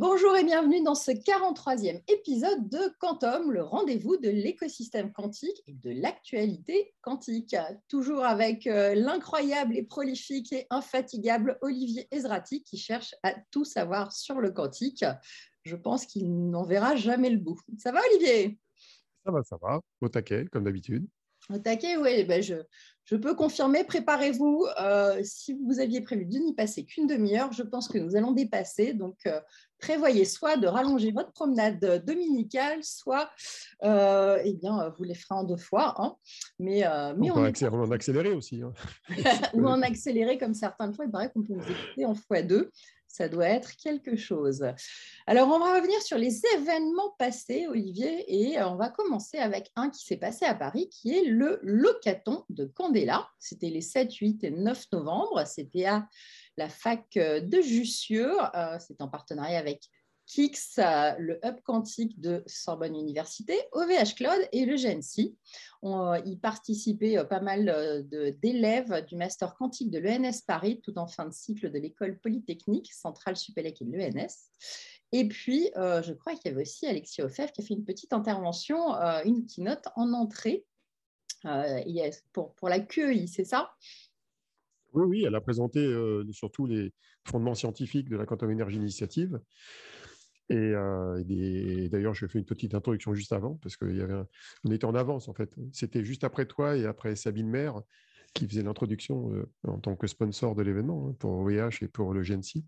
Bonjour et bienvenue dans ce 43e épisode de Quantum, le rendez-vous de l'écosystème quantique et de l'actualité quantique. Toujours avec euh, l'incroyable et prolifique et infatigable Olivier Ezrati qui cherche à tout savoir sur le quantique. Je pense qu'il n'en verra jamais le bout. Ça va Olivier? Ça va, ça va. Au taquet, comme d'habitude. Au taquet, oui. Ben je, je peux confirmer, préparez-vous. Euh, si vous aviez prévu de n'y passer qu'une demi-heure, je pense que nous allons dépasser. Donc, euh, prévoyez soit de rallonger votre promenade dominicale, soit euh, eh bien, vous les ferez en deux fois. Hein. Mais, mais on, peut en accélérer aussi. Hein. Ou en accélérer comme certaines fois. Il paraît qu'on peut vous écouter en x2 ça doit être quelque chose. Alors, on va revenir sur les événements passés, Olivier, et on va commencer avec un qui s'est passé à Paris, qui est le Locaton de Candela. C'était les 7, 8 et 9 novembre. C'était à la fac de Jussieu. Euh, c'est en partenariat avec KIX, le hub quantique de Sorbonne Université, OVH Cloud et le GNC. On y participait euh, pas mal euh, d'élèves du master quantique de l'ENS Paris, tout en fin de cycle de l'école polytechnique centrale Supélec et de l'ENS. Et puis, euh, je crois qu'il y avait aussi Alexis Offev qui a fait une petite intervention, une keynote en entrée pour, pour la QEI, c'est ça? Oui, oui, elle a présenté surtout les fondements scientifiques de la Quantum Energy Initiative. Euh, et, d'ailleurs, je fais une petite introduction juste avant, parce qu'on était en avance, en fait. C'était juste après toi et après Sabine Maire qui faisait l'introduction euh, en tant que sponsor de l'événement hein, pour OVH et pour le GNC.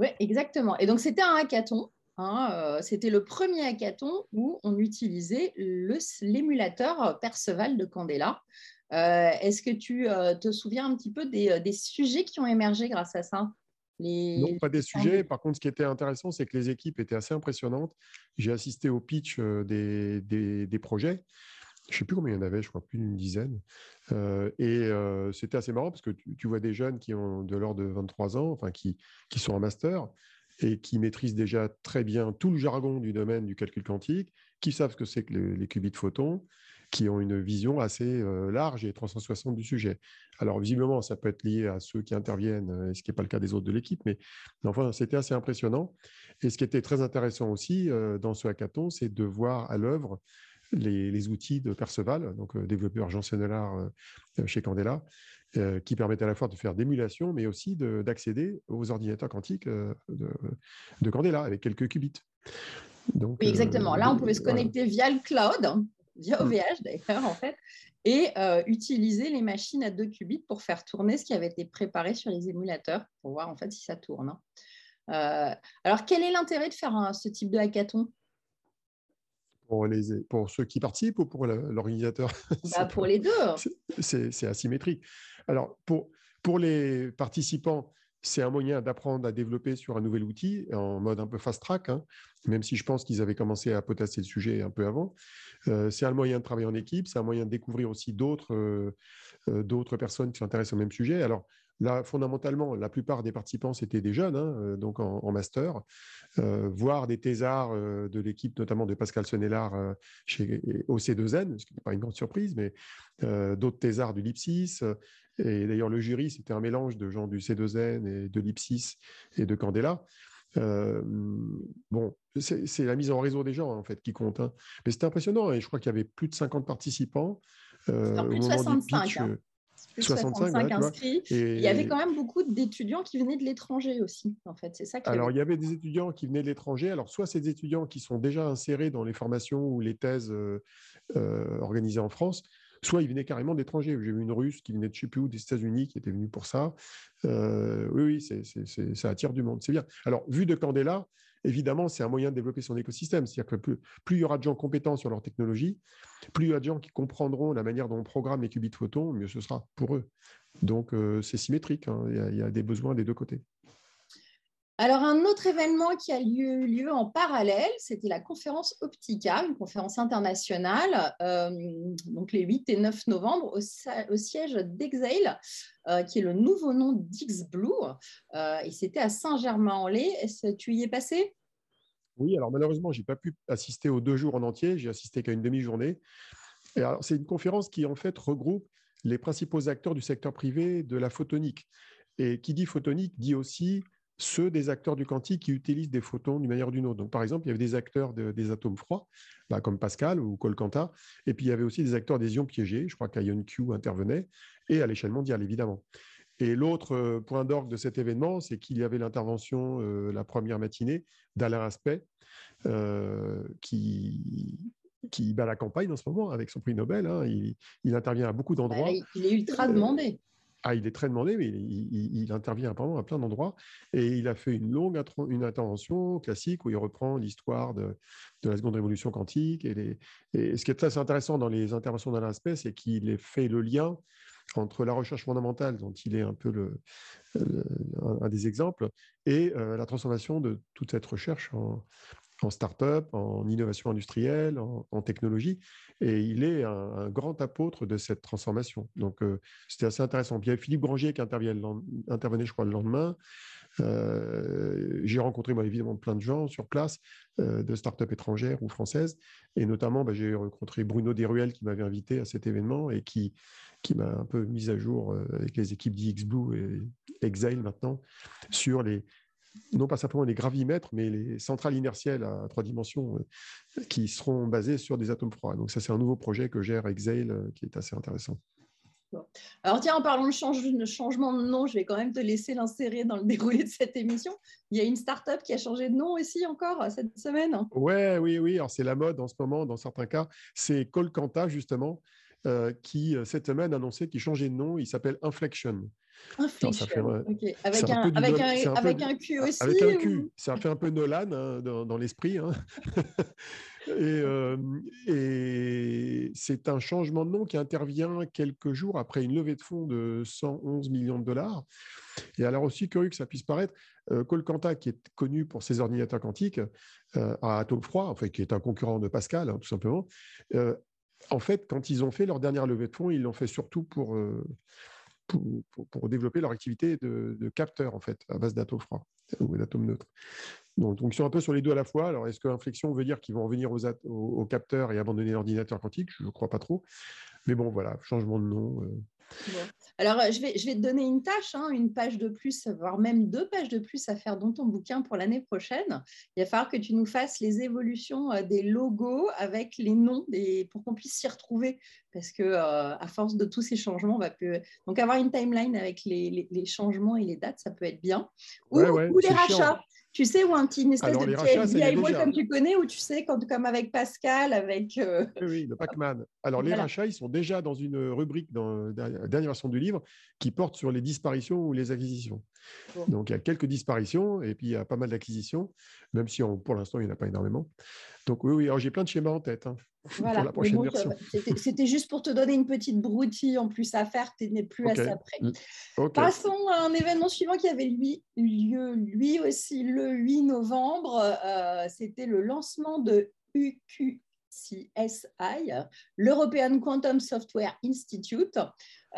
Oui, exactement. Et donc, c'était un hackathon. Hein, euh, c'était le premier hackathon où on utilisait l'émulateur Perceval de Candela. Est-ce que tu te souviens un petit peu des, sujets qui ont émergé grâce à ça? Non, pas des sujets. Par contre, ce qui était intéressant, c'est que les équipes étaient assez impressionnantes. J'ai assisté au pitch euh, des, des, projets. Je ne sais plus combien il y en avait, je crois plus d'une dizaine. Euh, et euh, c'était assez marrant parce que tu, vois des jeunes qui ont de l'ordre de 23 ans, enfin qui, qui sont en master et qui maîtrisent déjà très bien tout le jargon du domaine du calcul quantique, qui savent ce que c'est que les, les qubits photons, qui ont une vision assez large et 360 du sujet. Alors, visiblement, ça peut être lié à ceux qui interviennent, ce qui n'est pas le cas des autres de l'équipe, mais, enfin, c'était assez impressionnant. Et ce qui était très intéressant aussi dans ce hackathon, c'est de voir à l'œuvre les, outils de Perceval, donc développeur Jean Senelard chez Candela, qui permettent à la fois de faire d'émulation, mais aussi d'accéder aux ordinateurs quantiques de, de, Candela avec quelques qubits. Donc, oui, exactement. Là, on pouvait se connecter via le cloud via OVH mm. d'ailleurs, en fait, et euh, utiliser les machines à 2 qubits pour faire tourner ce qui avait été préparé sur les émulateurs, pour voir en fait si ça tourne. Hein. Euh, alors, quel est l'intérêt de faire ce type de hackathon? Pour, les, pour ceux qui participent ou pour l'organisateur? Bah, Pour les deux. C'est asymétrique. Alors, pour, pour les participants, c'est un moyen d'apprendre à développer sur un nouvel outil en mode un peu fast track, hein, même si je pense qu'ils avaient commencé à potasser le sujet un peu avant. Euh, c'est un moyen de travailler en équipe, c'est un moyen de découvrir aussi d'autres euh, euh, personnes qui s'intéressent au même sujet. Alors là, fondamentalement, la plupart des participants, c'était des jeunes, hein, donc en, master, voire des thésards de l'équipe, notamment de Pascal Sonnellard chez, au C2N, ce qui n'est pas une grande surprise, mais d'autres thésards du LIPSIS, et d'ailleurs, le jury, c'était un mélange de gens du C2N et de l'Ipsis et de Candela. Euh, bon, c'est la mise en réseau des gens en fait qui compte. Hein. Mais c'était impressionnant et je crois qu'il y avait plus de 50 participants. Euh, plus de 65. Hein. Plus 65, inscrits. Et... Il y avait quand même beaucoup d'étudiants qui venaient de l'étranger aussi, en fait. C'est ça. Alors, il y avait des étudiants qui venaient de l'étranger. Alors, soit ces étudiants qui sont déjà insérés dans les formations ou les thèses euh, organisées en France, soit ils venaient carrément d'étrangers. J'ai vu une Russe qui venait de je sais plus où, des États-Unis, qui était venue pour ça. Euh, oui, oui, ça attire du monde. C'est bien. Alors, vu de Candela, évidemment, c'est un moyen de développer son écosystème. C'est-à-dire que plus, il y aura de gens compétents sur leur technologie, plus il y aura de gens qui comprendront la manière dont on programme les qubits photons, mieux ce sera pour eux. Donc, euh, c'est symétrique. Hein. il y a des besoins des deux côtés. Alors, un autre événement qui a lieu, lieu en parallèle, c'était la conférence Optica, une conférence internationale, euh, donc les 8 et 9 novembre, au, siège d'Exail, euh, qui est le nouveau nom d'XBlue. Euh, et c'était à Saint-Germain-en-Laye. Est-ce que tu y es passé? Oui, alors malheureusement, je n'ai pas pu assister aux deux jours en entier. J'ai assisté qu'à une demi-journée. C'est une conférence qui, en fait, regroupe les principaux acteurs du secteur privé de la photonique. Et qui dit photonique dit aussi ceux des acteurs du quantique qui utilisent des photons d'une manière ou d'une autre. Donc, par exemple, il y avait des acteurs des atomes froids, bah, comme Pascal ou Colcanta, et puis il y avait aussi des acteurs des ions piégés. Je crois qu'IonQ intervenait, et à l'échelle mondiale, évidemment. Et l'autre euh, point d'orgue de cet événement, c'est qu'il y avait l'intervention euh, la première matinée d'Alain Aspect, euh, qui, qui bat la campagne en ce moment avec son prix Nobel. Hein. Il, intervient à beaucoup d'endroits. Bah, il est ultra demandé. Ah, il est très demandé, mais il, intervient apparemment à plein d'endroits. Et il a fait une longue une intervention classique où il reprend l'histoire de, la seconde révolution quantique. Et, ce qui est très intéressant dans les interventions d'Alain Aspect, c'est qu'il fait le lien entre la recherche fondamentale, dont il est un peu le, un, des exemples, et euh, la transformation de toute cette recherche en, en start-up, en innovation industrielle, en, technologie. Et il est un, grand apôtre de cette transformation. Donc, euh, c'était assez intéressant. il y a Philippe Granger qui intervenait, je crois, le lendemain. Euh, j'ai rencontré, évidemment, plein de gens sur place, euh, de start-up étrangères ou françaises. Et notamment, bah, j'ai rencontré Bruno Desruelles qui m'avait invité à cet événement et qui, qui m'a un peu mis à jour avec les équipes d'IXBlue et Exile maintenant sur les, non pas simplement les gravimètres, mais les centrales inertielles à trois dimensions euh, qui seront basées sur des atomes froids. Donc ça, c'est un nouveau projet que gère Exale euh, qui est assez intéressant. Alors tiens, en parlant de, changement de nom, je vais quand même te laisser l'insérer dans le déroulé de cette émission. Il y a une start-up qui a changé de nom aussi encore euh, cette semaine. Ouais, oui, oui. Alors c'est la mode en ce moment, dans certains cas. C'est Colcanta, justement, qui cette semaine a annoncé qu'il changeait de nom. Il s'appelle Inflection. Avec, un, avec, un, avec un Q aussi Avec un Q. Ça fait un peu Nolan hein, dans, l'esprit. Hein. Euh, et, c'est un changement de nom qui intervient quelques jours après une levée de fonds de 111 millions de dollars. Et alors aussi curieux que ça puisse paraître, euh, Colcanta, qui est connu pour ses ordinateurs quantiques euh, à atome froid, enfin, qui est un concurrent de Pascal, hein, tout simplement, en fait, quand ils ont fait leur dernière levée de fonds, ils l'ont fait surtout pour pour, développer leur activité de, capteur, en fait, à base d'atomes froids ou d'atomes neutres. Donc, ils sont un peu sur les deux à la fois. Alors, est-ce que l'inflexion veut dire qu'ils vont revenir aux, aux, capteurs et abandonner l'ordinateur quantique? Je ne crois pas trop. Mais bon, voilà, changement de nom. Euh, alors, euh, je vais, je vais te donner une tâche, hein, une page de plus, voire même deux pages de plus à faire dans ton bouquin pour l'année prochaine. Il va falloir que tu nous fasses les évolutions euh, des logos avec les noms des, pour qu'on puisse s'y retrouver. Parce que euh, à force de tous ces changements, on va peut... donc avoir une timeline avec les, les, changements et les dates, ça peut être bien. Ou, ou les rachats. Tu sais, ou un petit une espèce de petit comme tu connais, ou tu sais, quand, comme avec Pascal, avec. Euh, oui, le Pac-Man. Alors, les rachats, ils sont déjà dans une rubrique dans la dernière version du livre qui porte sur les disparitions ou les acquisitions. Donc, il y a quelques disparitions et puis il y a pas mal d'acquisitions, même si pour l'instant, il n'y en a pas énormément. Donc, oui, oui, j'ai plein de schémas en tête. Hein, voilà. Pour la prochaine version. C'était juste pour te donner une petite broutille en plus à faire, tu n'es plus assez après. Passons à un événement suivant qui avait lui, lieu lui aussi le 8 novembre. Euh, c'était le lancement de UQ CSI, l'European Quantum Software Institute,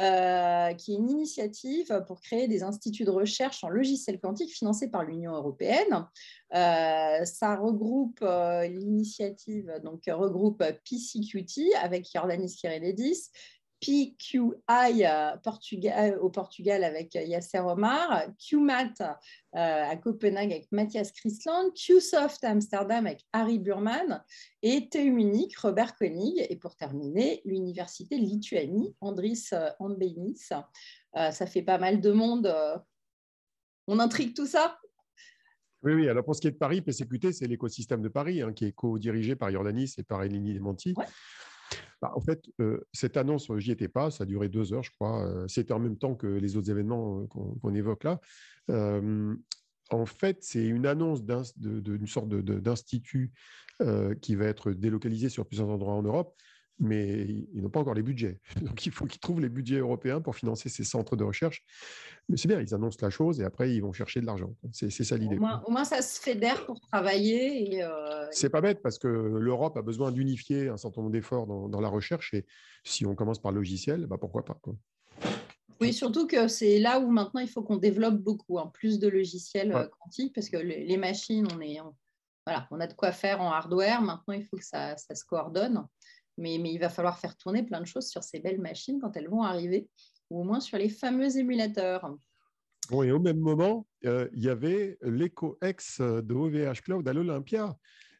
euh, qui est une initiative pour créer des instituts de recherche en logiciel quantique financés par l'Union européenne. Euh, ça regroupe euh, l'initiative, donc regroupe PCQT avec Jordanis Kyriledis, PQI euh, Portugal, au Portugal avec Yasser Omar, QMAT euh, à Copenhague avec Mathias Christland, QSoft à Amsterdam avec Harry Burman et TU Munich, Robert Koenig. Et pour terminer, l'Université de Lituanie, Andris euh, Ambeinis. ça fait pas mal de monde. On intrigue tout ça? Oui, oui. Alors pour ce qui est de Paris, PCQT, c'est l'écosystème de Paris hein, qui est co-dirigé par Jordanis et par Eleni Demonti. Bah, en fait, euh, cette annonce, j'y étais pas, ça a duré deux heures, je crois. Euh, c'était en même temps que les autres événements euh, qu'on évoque là. en fait, c'est une annonce d'une sorte d'institut qui va être délocalisé sur plusieurs endroits en Europe mais ils n'ont pas encore les budgets. Donc il faut qu'ils trouvent les budgets européens pour financer ces centres de recherche. Mais c'est bien, ils annoncent la chose et après ils vont chercher de l'argent. C'est ça l'idée. Au, moins, ça se fédère pour travailler. Euh... C'est pas bête parce que l'Europe a besoin d'unifier un certain nombre d'efforts dans, la recherche et si on commence par le logiciel, bah pourquoi pas. Oui, surtout que c'est là où maintenant il faut qu'on développe beaucoup, en plus de logiciels euh, quantiques, parce que les, machines, on, est, voilà, on a de quoi faire en hardware. Maintenant, il faut que ça, ça se coordonne. Mais, il va falloir faire tourner plein de choses sur ces belles machines quand elles vont arriver, ou au moins sur les fameux émulateurs. Bon, et au même moment, il y avait l'éco-ex de OVH Cloud à l'Olympia.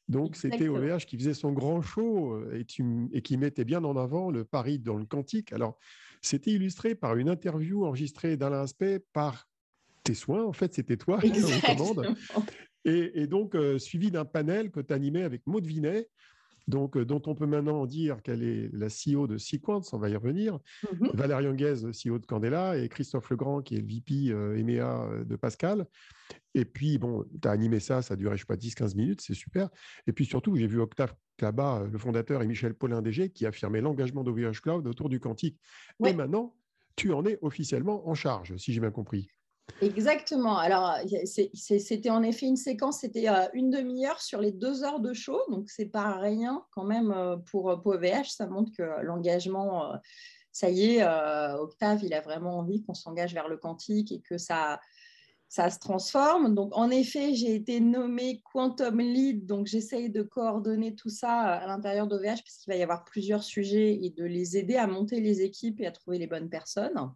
Donc, c'était OVH qui faisait son grand show et, et, qui mettait bien en avant le pari dans le quantique. Alors, c'était illustré par une interview enregistrée d'Alain Aspect par tes soins. En fait, c'était toi qui commande. Et, et donc, suivi d'un panel que tu animais avec Maud Vinet, donc, dont on peut maintenant dire qu'elle est la CEO de Sequence, on va y revenir, mmh Valérie Anguez, CEO de Candela, et Christophe Legrand, qui est le VP EMEA de Pascal. Et puis, bon, tu as animé ça, ça a duré, je sais pas, 10-15 minutes, c'est super. Et puis surtout, j'ai vu Octave Clabat, le fondateur, et Michel Paulin DG, qui affirmait l'engagement d'OVH Cloud autour du quantique. Et maintenant, tu en es officiellement en charge, si j'ai bien compris. Exactement. Alors, c'était en effet une séquence, c'était euh, une demi-heure sur les deux heures de show, donc c'est pas rien quand même euh, pour, pour EVH. Ça montre que l'engagement, euh, ça y est, Octave, il a vraiment envie qu'on s'engage vers le quantique et que ça, ça se transforme. Donc, en effet, j'ai été nommée Quantum Lead, donc j'essaye de coordonner tout ça à l'intérieur d'OVH, puisqu'il va y avoir plusieurs sujets et de les aider à monter les équipes et à trouver les bonnes personnes.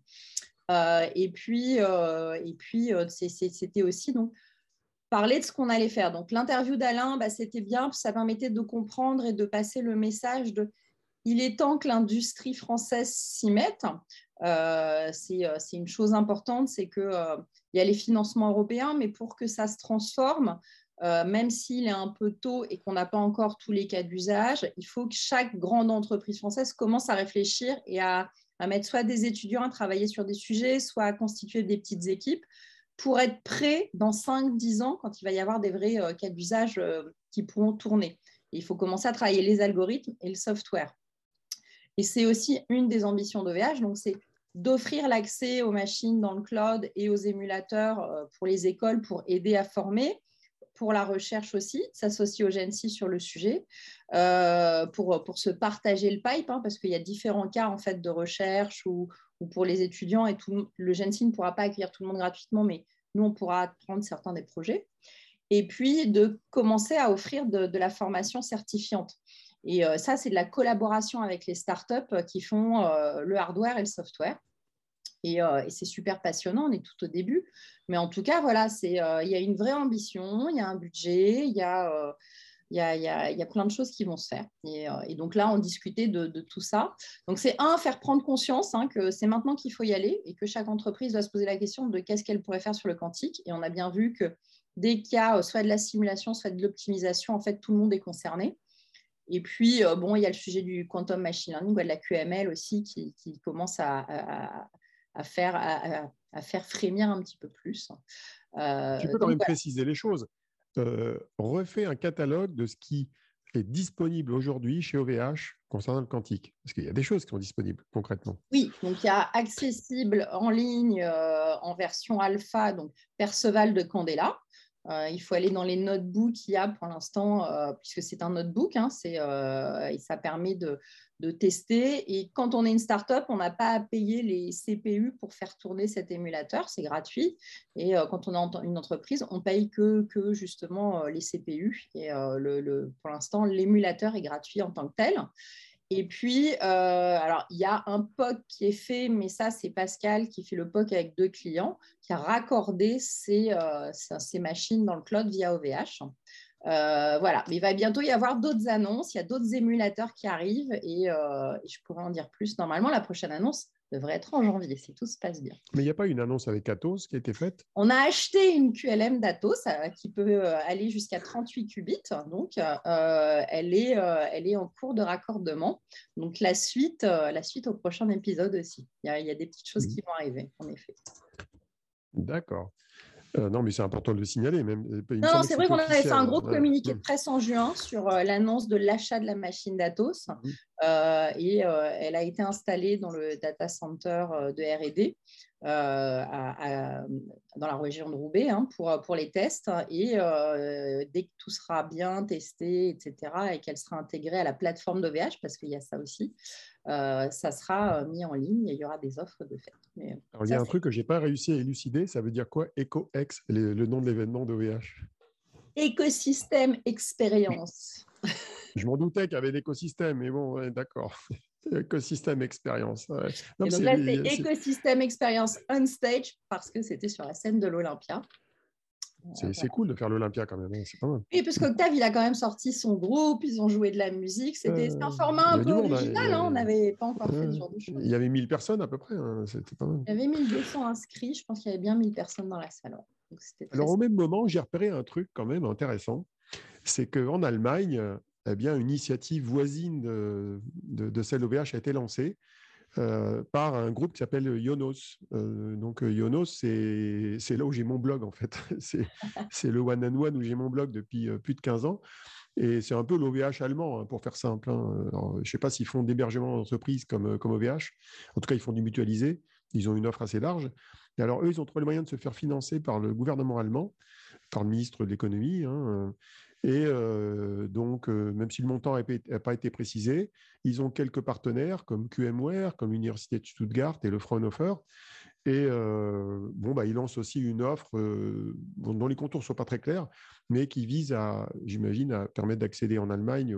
Euh, et puis, euh, et puis euh, c'était aussi donc, parler de ce qu'on allait faire. Donc l'interview d'Alain, bah, c'était bien, ça permettait de comprendre et de passer le message de il est temps que l'industrie française s'y mette. c'est une chose importante, c'est qu'il il y a les financements européens, mais pour que ça se transforme, même s'il est un peu tôt et qu'on n'a pas encore tous les cas d'usage, il faut que chaque grande entreprise française commence à réfléchir et à, à mettre soit des étudiants à travailler sur des sujets, soit à constituer des petites équipes pour être prêt dans 5-10 ans quand il va y avoir des vrais euh, cas d'usage euh, qui pourront tourner. il faut commencer à travailler les algorithmes et le software. Et c'est aussi une des ambitions d'OVH, donc c'est d'offrir l'accès aux machines dans le cloud et aux émulateurs euh, pour les écoles pour aider à former, pour la recherche aussi, s'associer au GENSI sur le sujet, euh, pour, pour se partager le pipe, hein, parce qu'il y a différents cas en fait, de recherche ou, ou pour les étudiants, et tout, le GENSI ne pourra pas accueillir tout le monde gratuitement, mais nous, on pourra prendre certains des projets. Et puis, de commencer à offrir de, de la formation certifiante. Et euh, ça, c'est de la collaboration avec les startups qui font euh, le hardware et le software. Euh, et, c'est super passionnant, on est tout au début. Mais en tout cas, voilà, euh, il y a une vraie ambition, il y a un budget, il y a, euh, y, a, y, a, plein de choses qui vont se faire. Et, donc là, on discutait de, tout ça. Donc c'est un, faire prendre conscience hein, que c'est maintenant qu'il faut y aller et que chaque entreprise doit se poser la question de qu'est-ce qu'elle pourrait faire sur le quantique. Et on a bien vu que dès qu'il y a soit de la simulation, soit de l'optimisation, en fait, tout le monde est concerné. Et puis, bon, il y a le sujet du quantum machine learning, ou de la QML aussi, qui, commence à faire, à, faire frémir un petit peu plus. Euh, tu peux quand même préciser les choses. Euh, refais un catalogue de ce qui est disponible aujourd'hui chez OVH concernant le quantique Parce qu'il y a des choses qui sont disponibles concrètement. Oui, donc il y a accessible en ligne euh, en version alpha, donc Perceval de Candela. Euh, il faut aller dans les notebooks qu'il y a pour l'instant, puisque c'est un notebook, hein, et ça permet de, de tester. Et quand on est une startup, on n'a pas à payer les CPU pour faire tourner cet émulateur, c'est gratuit. Et euh, quand on est une entreprise, on paye que, que justement euh, les CPU. Et euh, le, pour l'instant, l'émulateur est gratuit en tant que tel. Et puis, alors, il y a un POC qui est fait, mais ça, c'est Pascal qui fait le POC avec deux clients, qui a raccordé ses, ses machines dans le cloud via OVH. Euh, voilà, mais il va bientôt y avoir d'autres annonces, il y a d'autres émulateurs qui arrivent et, euh, je pourrais en dire plus. Normalement, la prochaine annonce devrait être en janvier si tout se passe bien. Mais il n'y a pas une annonce avec Atos qui a été faite? On a acheté une QLM d'Atos euh, qui peut aller jusqu'à 38 qubits, donc elle, est, elle est en cours de raccordement. Donc la suite, la suite au prochain épisode aussi. Il y a, il y a des petites choses mmh. qui vont arriver, en effet. D'accord. Euh, non, mais c'est important de le signaler. Même. Euh, non, c'est vrai qu'on avait fait un gros communiqué de presse en juin sur euh, l'annonce de l'achat de la machine d'Atos. Mmh. et elle a été installée dans le data center de RD. Dans la région de Roubaix hein, pour, pour les tests. Et dès que tout sera bien testé, etc., et qu'elle sera intégrée à la plateforme d'OVH, parce qu'il y a ça aussi, ça sera mis en ligne et il y aura des offres de fait. Euh, Alors, il y a un truc que je n'ai pas réussi à élucider, ça veut dire quoi EcoX, le, le nom de l'événement d'OVH Écosystème expérience. je m'en doutais qu'il y avait l'écosystème, mais bon, d'accord. Écosystème expérience. donc là, c'est écosystème expérience on stage parce que c'était sur la scène de l'Olympia. C'est cool de faire l'Olympia quand même. Hein, oui, parce qu'Octave, il a quand même sorti son groupe, ils ont joué de la musique. C'était un euh, format un peu hein. original, on n'avait pas encore fait ce genre de choses. Il y avait 1000 personnes à peu près. Hein, pas Il y avait 1200 inscrits, je pense qu'il y avait bien 1000 personnes dans la salle. Alors au même moment, j'ai repéré un truc quand même intéressant. C'est qu'en Allemagne, eh bien, une initiative voisine de, de, de celle OVH a été lancée euh, par un groupe qui s'appelle Yonos. Euh, donc euh, Yonos, c'est là où j'ai mon blog en fait. c'est le one and one où j'ai mon blog depuis plus de 15 ans. Et c'est un peu l'OVH allemand, hein, pour faire simple. Hein. je ne sais pas s'ils font d'hébergement d'entreprise comme, comme OVH. En tout cas, ils font du mutualisé. Ils ont une offre assez large. Et alors, eux, ils ont trouvé le moyen de se faire financer par le gouvernement allemand, par le ministre de l'économie. Hein, et euh, donc, euh, même si le montant n'a pas été précisé, ils ont quelques partenaires comme QMware, comme l'Université de Stuttgart et le Fraunhofer. Et euh, bon, bah, ils lancent aussi une offre dont les contours ne sont pas très clairs, mais qui vise à, j'imagine, à permettre d'accéder en Allemagne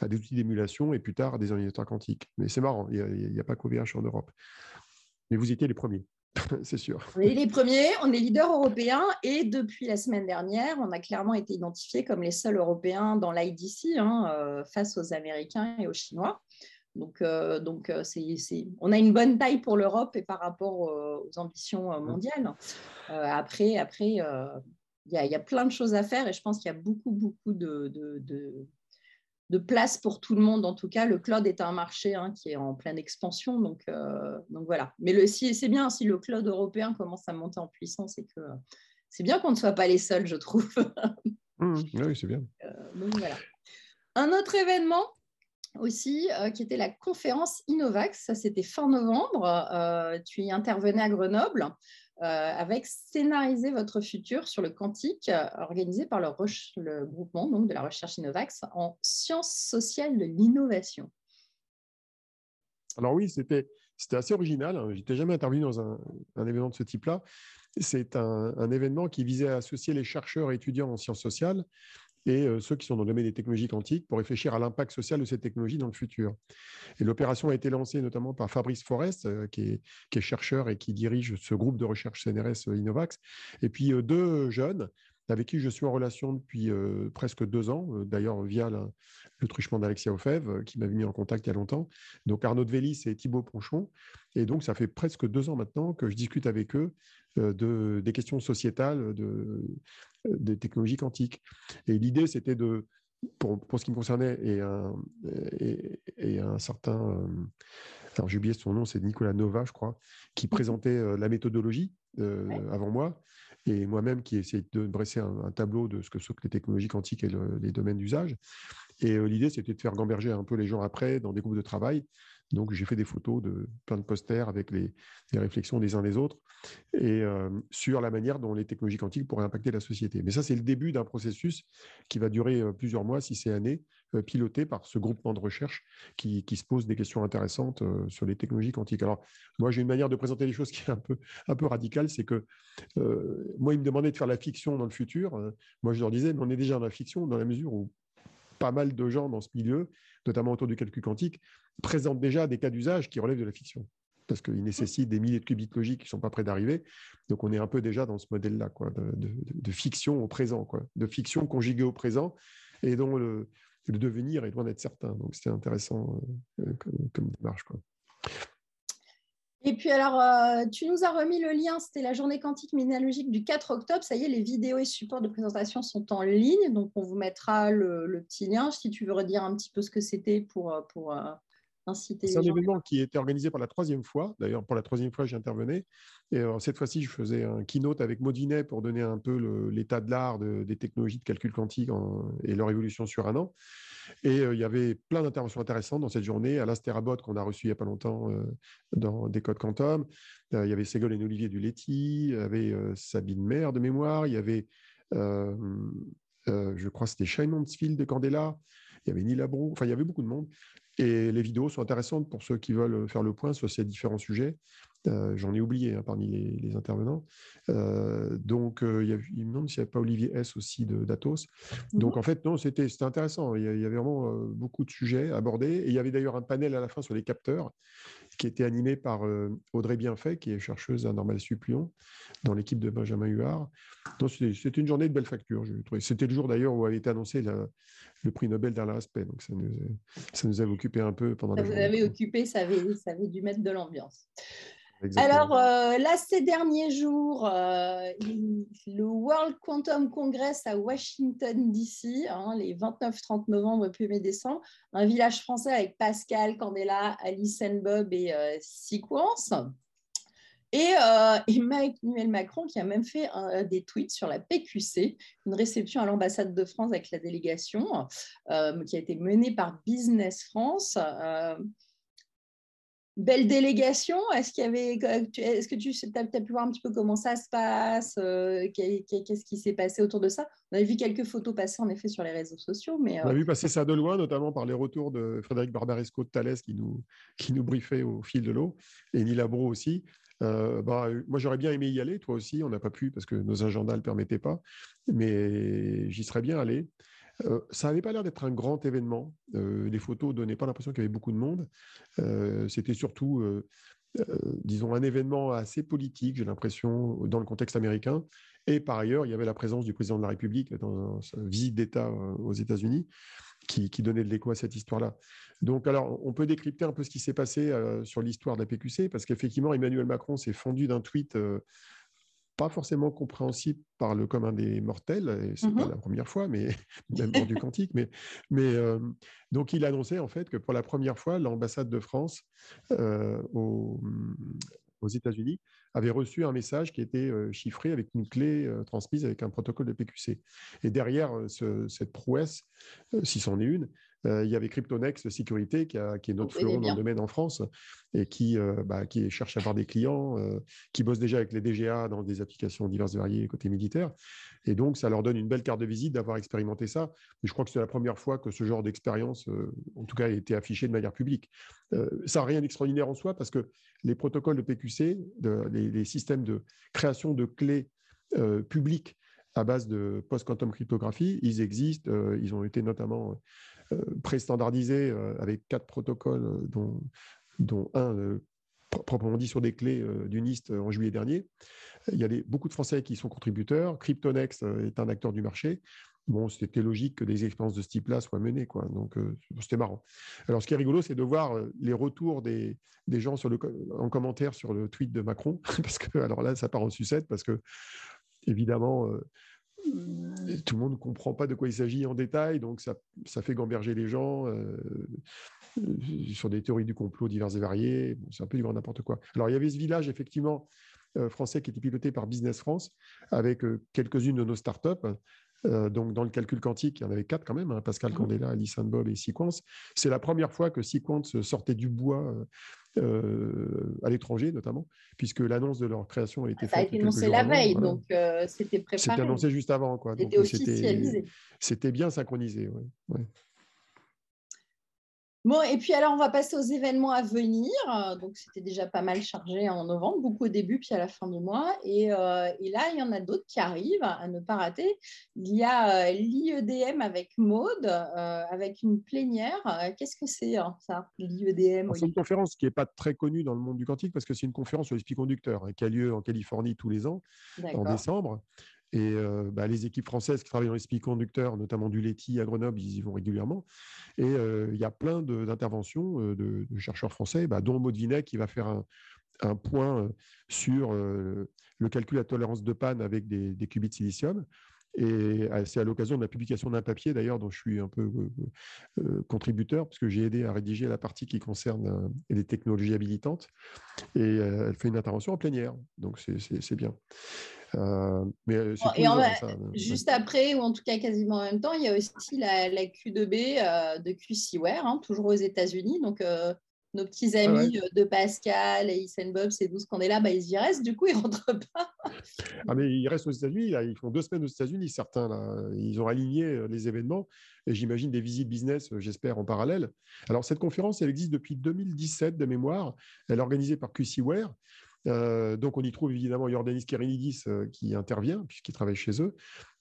à des outils d'émulation et plus tard à des ordinateurs quantiques. Mais c'est marrant, il n'y a, a, pas qu'OVH en Europe. Mais vous étiez les premiers. c'est sûr. On est les premiers, on est leader européen et depuis la semaine dernière, on a clairement été identifiés comme les seuls Européens dans l'IDC hein, euh, face aux Américains et aux Chinois. Donc, euh, donc euh, on a une bonne taille pour l'Europe et par rapport aux ambitions mondiales. après, après, il y, y, a plein de choses à faire et je pense qu'il y a beaucoup, beaucoup de, de de place pour tout le monde. En tout cas, le cloud est un marché hein, qui est en pleine expansion. Donc, euh, donc voilà. Mais le, si, c'est bien si le cloud européen commence à monter en puissance et que c'est bien qu'on ne soit pas les seuls, je trouve. Mmh, oui, c'est bien. Euh, voilà. Un autre événement aussi, euh, qui était la conférence Innovax. Ça, c'était fin novembre. tu y intervenais à Grenoble. Euh, avec Scénariser votre futur sur le quantique, euh, organisé par le, groupement donc, de la recherche Innovax en sciences sociales de l'innovation. Alors oui, c'était assez original. Hein. Je n'étais jamais intervenu dans un, événement de ce type-là. C'est un, un, événement qui visait à associer les chercheurs et étudiants en sciences sociales et euh, ceux qui sont dans le domaine des technologies quantiques pour réfléchir à l'impact social de ces technologies dans le futur. Et l'opération a été lancée notamment par Fabrice Forest, euh, qui est, chercheur et qui dirige ce groupe de recherche CNRS euh, Innovax, et puis deux jeunes avec qui je suis en relation depuis presque deux ans, d'ailleurs via le truchement d'Alexia Ofev, qui m'avait mis en contact il y a longtemps. Donc Arnaud Vélis et Thibaut Ponchon. Et donc ça fait presque deux ans maintenant que je discute avec eux de, des questions sociétales, de, des technologies quantiques. Et l'idée, c'était de, pour, pour, ce qui me concernait, et un, et, un certain, euh, alors j'ai oublié son nom, c'est Nicolas Nova, je crois, qui présentait euh, la méthodologie euh, avant moi, et moi-même qui essayé de dresser un, tableau de ce que sont les technologies quantiques et les domaines d'usage. Et l'idée, c'était de faire gamberger un peu les gens après dans des groupes de travail donc, j'ai fait des photos de plein de posters avec les, réflexions des uns des autres et euh, sur la manière dont les technologies quantiques pourraient impacter la société. Mais ça, c'est le début d'un processus qui va durer euh, plusieurs mois, si c'est années, euh, piloté par ce groupement de recherche qui, se pose des questions intéressantes sur les technologies quantiques. Alors, moi, j'ai une manière de présenter les choses qui est un peu, un peu radicale, c'est que moi, ils me demandaient de faire la fiction dans le futur. moi, je leur disais, mais on est déjà dans la fiction dans la mesure où pas mal de gens dans ce milieu, notamment autour du calcul quantique, présentent déjà des cas d'usage qui relèvent de la fiction. Parce qu'ils nécessitent des milliers de qubits logiques qui ne sont pas prêts d'arriver. Donc, on est un peu déjà dans ce modèle-là, de, fiction au présent, de fiction conjuguée au présent, et dont le, devenir est loin d'être certain. Donc, c'était intéressant euh, comme, démarche. Et puis alors, euh, tu nous as remis le lien, c'était la journée quantique minalogique du 4 octobre. Ça y est, les vidéos et supports de présentation sont en ligne, donc on vous mettra le, petit lien. Si tu veux redire un petit peu ce que c'était pour, euh, pour euh, inciter C'est un événement qui était organisé pour la troisième fois. D'ailleurs, pour la troisième fois, j'intervenais. Et cette fois-ci, je faisais un keynote avec Maudinet pour donner un peu l'état de l'art des technologies de calcul quantique et leur évolution sur un an. Et il y avait plein d'interventions intéressantes dans cette journée. Alain Sterabot, qu'on a reçu il n'y a pas longtemps dans Des Codes Quantum. il y avait Ségolène Olivier Duletti. Il y avait Sabine Maire de mémoire. Il y avait, je crois, c'était Shane Mansfield de Candela. Il y avait Neil Abrou. Enfin, il y avait beaucoup de monde. Et les vidéos sont intéressantes pour ceux qui veulent faire le point sur ces différents sujets. J'en ai oublié hein, parmi les, intervenants. donc, il, y a, il, me demande s'il n'y a pas Olivier S aussi d'Atos. Donc, en fait, non, c'était intéressant. Il y, avait vraiment beaucoup de sujets abordés. Et il y avait d'ailleurs un panel à la fin sur les capteurs qui était animé par Audrey Bienfait, qui est chercheuse à Normal Supplion, dans l'équipe de Benjamin Huard. C'était une journée de belle facture, C'était le jour d'ailleurs où avait été annoncé le prix Nobel d'Alain Aspect. Donc ça nous, ça nous avait occupé un peu pendant ça la vous avez occupé, ça avait, ça avait dû mettre de l'ambiance. Alors, euh, là, ces derniers jours, euh, le World Quantum Congress à Washington, D.C., hein, les 29-30 novembre, 1er décembre, un village français avec Pascal, Candela, Alice Bob et euh, Sequence. Et, Emmanuel Macron qui a même fait des tweets sur la PQC, une réception à l'ambassade de France avec la délégation qui a été menée par Business France belle délégation. Est-ce qu'il y avait, est-ce que tu as, pu voir un petit peu comment ça se passe euh, Qu'est-ce qui s'est passé autour de ça? On a vu quelques photos passer en effet sur les réseaux sociaux, mais on a euh, vu passer ça de loin, notamment par les retours de Frédéric Barbaresco de Thalès qui nous qui nous briefait au fil de l'eau et Nila Bro aussi. Euh, bah, moi, j'aurais bien aimé y aller, toi aussi. On n'a pas pu parce que nos agendas ne le permettaient pas, mais j'y serais bien allé. Euh, ça n'avait pas l'air d'être un grand événement. Euh, les photos ne donnaient pas l'impression qu'il y avait beaucoup de monde. Euh, c'était surtout, disons, un événement assez politique, j'ai l'impression, dans le contexte américain. Et par ailleurs, il y avait la présence du président de la République dans sa visite d'État aux États-Unis qui, donnait de l'écho à cette histoire-là. Donc, alors, on peut décrypter un peu ce qui s'est passé sur l'histoire de la PQC, parce qu'effectivement, Emmanuel Macron s'est fendu d'un tweet pas forcément compréhensible par le commun des mortels, et c'est pas mmh la première fois, mais même hors du quantique. Mais, mais donc il annonçait en fait que pour la première fois, l'ambassade de France aux, aux États-Unis avait reçu un message qui était chiffré avec une clé transmise avec un protocole de PQC. Et derrière cette prouesse, si c'en est une, il y avait Cryptonext Sécurité, qui, qui est notre fleuron dans le domaine en France, et qui, bah, qui cherche à avoir des clients, qui bosse déjà avec les DGA dans des applications diverses et variées côté militaire. Et donc, ça leur donne une belle carte de visite d'avoir expérimenté ça. Mais je crois que c'est la première fois que ce genre d'expérience, en tout cas, a été affiché de manière publique. ça n'a rien d'extraordinaire en soi, parce que les protocoles de PQC, de, les, systèmes de création de clés publiques à base de post-quantum cryptographie, ils existent, ils ont été notamment euh, pré-standardisé euh, avec quatre protocoles, euh, dont, dont un proprement dit sur des clés d'Unist en juillet dernier. Il y a beaucoup de Français qui sont contributeurs. Cryptonext est un acteur du marché. Bon, c'était logique que des expériences de ce type-là soient menées, quoi. Donc, c'était marrant. Alors, ce qui est rigolo, c'est de voir les retours des, des gens en commentaire sur le tweet de Macron, parce que, alors là, ça part en sucette, parce que, évidemment, tout le monde ne comprend pas de quoi il s'agit en détail, donc ça, ça fait gamberger les gens euh, sur des théories du complot diverses et variées. c'est un peu du grand n'importe quoi. Alors, il y avait ce village, effectivement, euh, français qui était piloté par Business France, avec euh, quelques-unes de nos startups. donc, dans le calcul quantique, il y en avait quatre quand même, hein, Pascal mmh. Candela, Alice Bob et Sequence. C'est la première fois que Sequence sortait du bois euh, à l'étranger notamment, puisque l'annonce de leur création a été Ça a été annoncé la veille, donc euh, c'était préparé. C'était annoncé juste avant. C'était officialisé. C'était bien synchronisé. Ouais. Bon, et puis alors, on va passer aux événements à venir. Donc, c'était déjà pas mal chargé en novembre, beaucoup au début, puis à la fin du mois. Et, euh, là, il y en a d'autres qui arrivent à ne pas rater. Il y a euh, l'IEDM avec Maude, euh, avec une plénière. Qu'est-ce que c'est hein, ça, l'IEDM C'est une conférence qui n'est pas très connue dans le monde du quantique parce que c'est une conférence sur les semi-conducteurs hein, qui a lieu en Californie tous les ans, en décembre. Et euh, bah, les équipes françaises qui travaillent dans les semi-conducteurs, notamment du Leti à Grenoble, ils y vont régulièrement. Et euh, il y a plein d'interventions euh, de, chercheurs français, bah, dont Maud Vinet qui va faire un, point sur le calcul à tolérance de panne avec des, qubits de silicium. Et c'est à l'occasion de la publication d'un papier, d'ailleurs, dont je suis un peu contributeur, parce que j'ai aidé à rédiger la partie qui concerne les technologies habilitantes. Et elle fait une intervention en plénière, donc c'est bien. Euh, mais euh, et juste après, ou en tout cas quasiment en même temps, il y a aussi la, Q2B euh, de QCware, hein, toujours aux États-Unis. Donc, nos petits amis de Pascal et Isen Bob, c'est 12 qu'on est là, bah, ils y restent, du coup, ils ne rentrent pas. ah, mais ils restent aux États-Unis, ils font deux semaines aux États-Unis, certains. Là. Ils ont aligné les événements et j'imagine des visites business, j'espère, en parallèle. Alors, cette conférence, elle existe depuis 2017 de mémoire. Elle est organisée par QCware. Euh, donc, on y trouve évidemment Jordanis Kerenidis euh, qui intervient, puisqu'il travaille chez eux.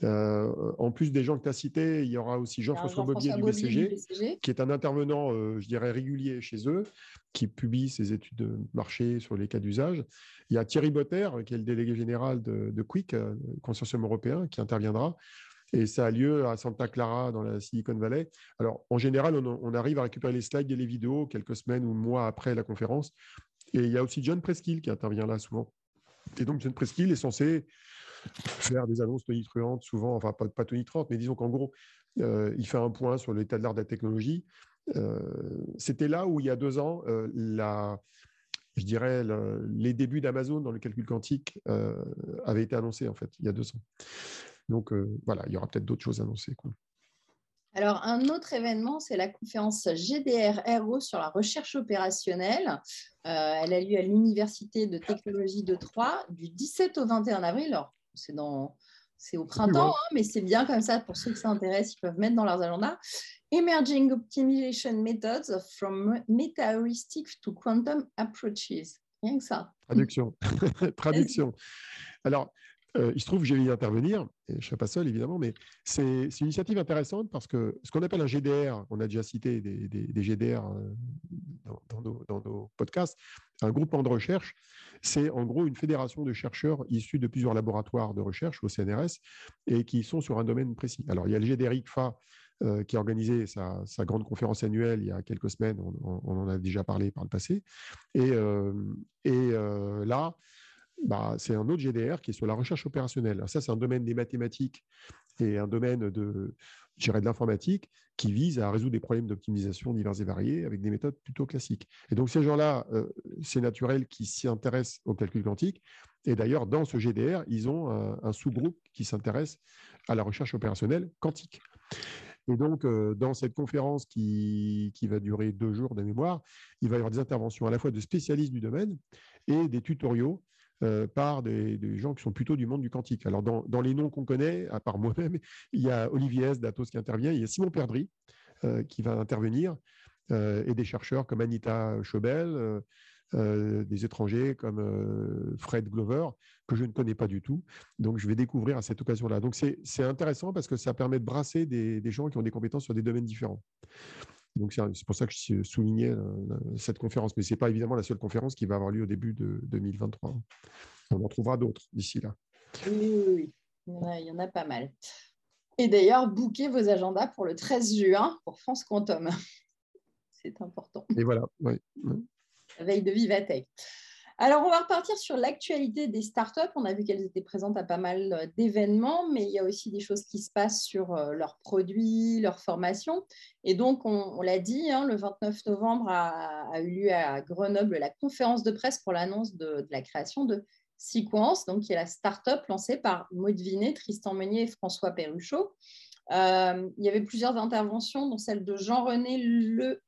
Euh, en plus des gens que tu as cités, il y aura aussi Jean-François Bobier, du BCG, qui est un intervenant, je dirais, régulier chez eux, qui publie ses études de marché sur les cas d'usage. Il y a Thierry Botter, qui est le délégué général de, de Quick, consortium européen, qui interviendra. Et ça a lieu à Santa Clara, dans la Silicon Valley. Alors, en général, on, arrive à récupérer les slides et les vidéos quelques semaines ou mois après la conférence. Et il y a aussi John Preskill qui intervient là souvent. Et donc, John Preskill est censé faire des annonces tonitruantes, souvent, enfin, pas, pas tonitruantes, mais disons qu'en gros, euh, il fait un point sur l'état de l'art de la technologie. Euh, c'était là où, il y a deux ans, euh, je dirais, les débuts d'Amazon dans le calcul quantique avaient été annoncés, en fait, il y a deux ans. Donc voilà, il y aura peut-être d'autres choses annoncées. Alors, un autre événement, c'est la conférence GDR-RO sur la recherche opérationnelle. Euh, elle a lieu à l'Université de technologie de Troyes du 17 au 21 avril. Alors, c'est dans, c'est au printemps, hein, mais c'est bien comme ça pour ceux qui s'intéressent, ils peuvent mettre dans leurs agendas. Emerging Optimization Methods from Meta Heuristic to Quantum Approaches. Rien que ça. Traduction. Traduction. Alors, euh, il se trouve que j'ai vu intervenir, et je ne suis pas seul évidemment, mais c'est une initiative intéressante parce que ce qu'on appelle un GDR, on a déjà cité des, GDR euh, dans, nos, podcasts, un groupement de recherche, c'est en gros une fédération de chercheurs issus de plusieurs laboratoires de recherche au CNRS et qui sont sur un domaine précis. Alors il y a le GDR ICFA euh, qui a organisé sa, grande conférence annuelle il y a quelques semaines, on, en a déjà parlé par le passé, et, et là, bah, c'est un autre GDR qui est sur la recherche opérationnelle. ça, c'est un domaine des mathématiques et un domaine de, de l'informatique qui vise à résoudre des problèmes d'optimisation divers et variés avec des méthodes plutôt classiques. Et donc, ces gens-là, euh, c'est naturel qu'ils s'y intéressent au calcul quantique. Et d'ailleurs, dans ce GDR, ils ont un, sous-groupe qui s'intéresse à la recherche opérationnelle quantique. Et donc, euh, dans cette conférence qui, qui, va durer deux jours de mémoire, il va y avoir des interventions à la fois de spécialistes du domaine et des tutoriaux euh, par des, gens qui sont plutôt du monde du quantique. Alors, dans, les noms qu'on connaît, à part moi-même, il y a Olivier S. d'Atos qui intervient, il y a Simon Perdry euh, qui va intervenir, euh, et des chercheurs comme Anita Chobel, des étrangers comme Fred Glover, que je ne connais pas du tout. Donc, je vais découvrir à cette occasion-là. Donc, c'est intéressant parce que ça permet de brasser des, des gens qui ont des compétences sur des domaines différents. Donc c'est pour ça que je soulignais euh, cette conférence. Mais ce n'est pas évidemment la seule conférence qui va avoir lieu au début de 2023. On en trouvera d'autres d'ici là. Oui, oui, Il, y en a, pas mal. Et d'ailleurs, bouquez vos agendas pour le 13 juin pour France Quantum. C'est important. Et voilà, oui. La veille de Vivatech. Alors, on va repartir sur l'actualité des startups. On a vu qu'elles étaient présentes à pas mal euh, d'événements, mais il y a aussi des choses qui se passent sur euh, leurs produits, leurs formations. Et donc, on, l'a dit, hein, le 29 novembre a, eu lieu à Grenoble la conférence de presse pour l'annonce de, la création de Sequence, donc qui est la startup lancée par Maud Vinet, Tristan Meunier et François Perruchot. Euh, il y avait plusieurs interventions, dont celle de Jean-René Le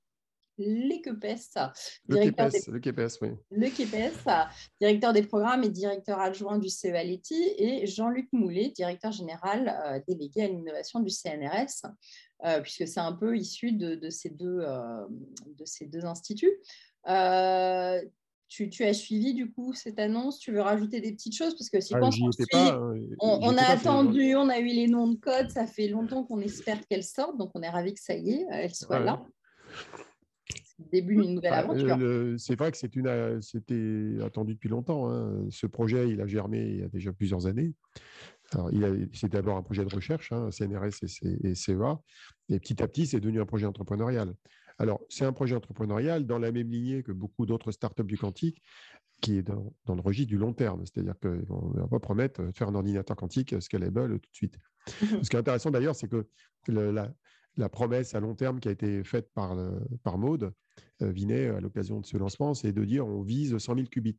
Lekepes, directeur, des... directeur des programmes et directeur adjoint du CEALETI, et Jean-Luc Moulet, directeur général euh, délégué à l'innovation du CNRS, euh, puisque c'est un peu issu de, ces, deux, euh, de ces deux instituts. Tu, tu, as suivi du coup cette annonce? Tu veux rajouter des petites choses? Parce que si ah, hein, on, a attendu, on a eu les noms de code, ça fait longtemps qu'on espère qu'elle sorte, donc on est ravi que ça y est, elle soit là début d'une nouvelle aventure. c'est vrai que c'est une, euh, c'était attendu depuis longtemps. Hein. Ce projet, il a germé il y a déjà plusieurs années. c'est d'abord un projet de recherche, hein, CNRS et, et, CEA, et petit à petit, c'est devenu un projet entrepreneurial. Alors, c'est un projet entrepreneurial dans la même lignée que beaucoup d'autres startups du quantique, qui est dans, le registre du long terme. C'est-à-dire qu'on ne va pas promettre de faire un ordinateur quantique scalable tout de suite. Ce qui est intéressant d'ailleurs, c'est que la, la promesse à long terme qui a été faite par, par Maude euh, Vinet à l'occasion de ce lancement, c'est de dire on vise 100 000 qubits.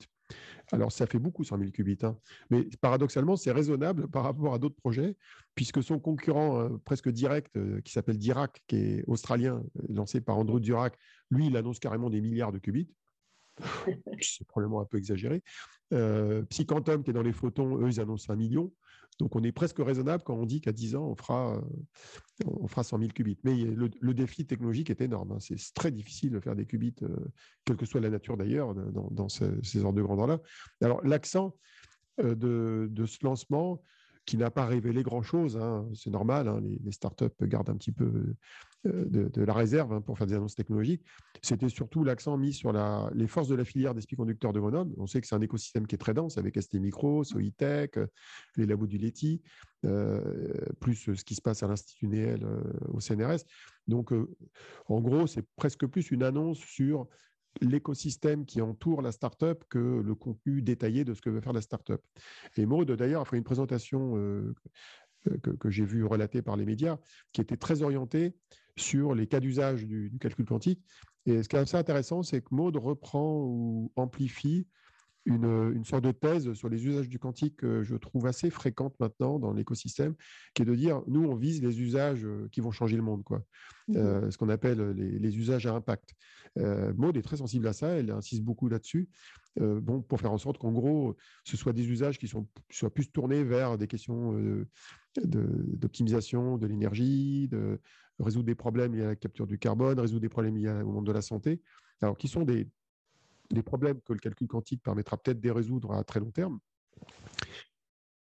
Alors, ça fait beaucoup 100 000 qubits, hein. mais paradoxalement, c'est raisonnable par rapport à d'autres projets, puisque son concurrent euh, presque direct, euh, qui s'appelle Dirac, qui est australien, lancé par Andrew Dirac, lui, il annonce carrément des milliards de qubits. c'est probablement un peu exagéré. Psyquantum, qui est dans les photons, eux, ils annoncent un million. Donc, on est presque raisonnable quand on dit qu'à 10 ans, on fera, on fera 100 000 qubits. Mais le, défi technologique est énorme. Hein. C'est très difficile de faire des qubits, quelle que soit la nature d'ailleurs, dans, ces, ordres de grandeur-là. Alors, l'accent de, ce lancement, qui n'a pas révélé grand-chose. Hein. C'est normal, hein, les, startups gardent un petit peu euh, de, la réserve hein, pour faire des annonces technologiques. C'était surtout l'accent mis sur les forces de la filière d'esprit conducteurs de Grenoble. On sait que c'est un écosystème qui est très dense avec ST Micro, Soitec, les labos du Leti, euh, plus ce qui se passe à l'Institut Néel euh, au CNRS. Donc, en gros, c'est presque plus une annonce sur l'écosystème qui entoure la startup que le contenu détaillé de ce que veut faire la startup. Et Maud, d'ailleurs, a fait une présentation euh, que, j'ai vue relatée par les médias, qui était très orientée sur les cas d'usage du, calcul quantique. Et ce qui est assez intéressant, c'est que Maud reprend ou amplifie une, sorte de thèse sur les usages du quantique que je trouve assez fréquente maintenant dans l'écosystème, qui est de dire, nous, on vise les usages euh, qui vont changer le monde, quoi. Mmh euh, ce qu'on appelle les, usages à impact. Euh, Maud est très sensible à ça, elle insiste beaucoup là-dessus, euh, bon, pour faire en sorte qu'en gros, ce soit des usages qui sont, soient plus tournés vers des questions d'optimisation de, l'énergie, de résoudre des problèmes liés à la capture du carbone, résoudre des problèmes liés au monde de la santé, alors qui sont des, des problèmes que le calcul quantique permettra peut-être de résoudre à très long terme,